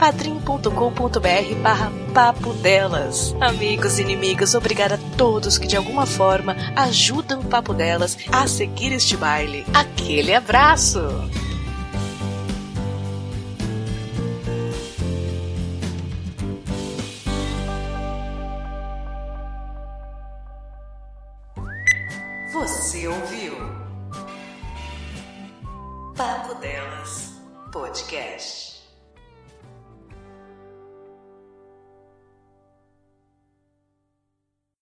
padrim.com.br barra papo delas. Amigos e inimigos, obrigada a todos que de alguma forma ajudam o Papo Delas a seguir este baile. Aquele abraço! Você ouviu? Papo Delas Podcast.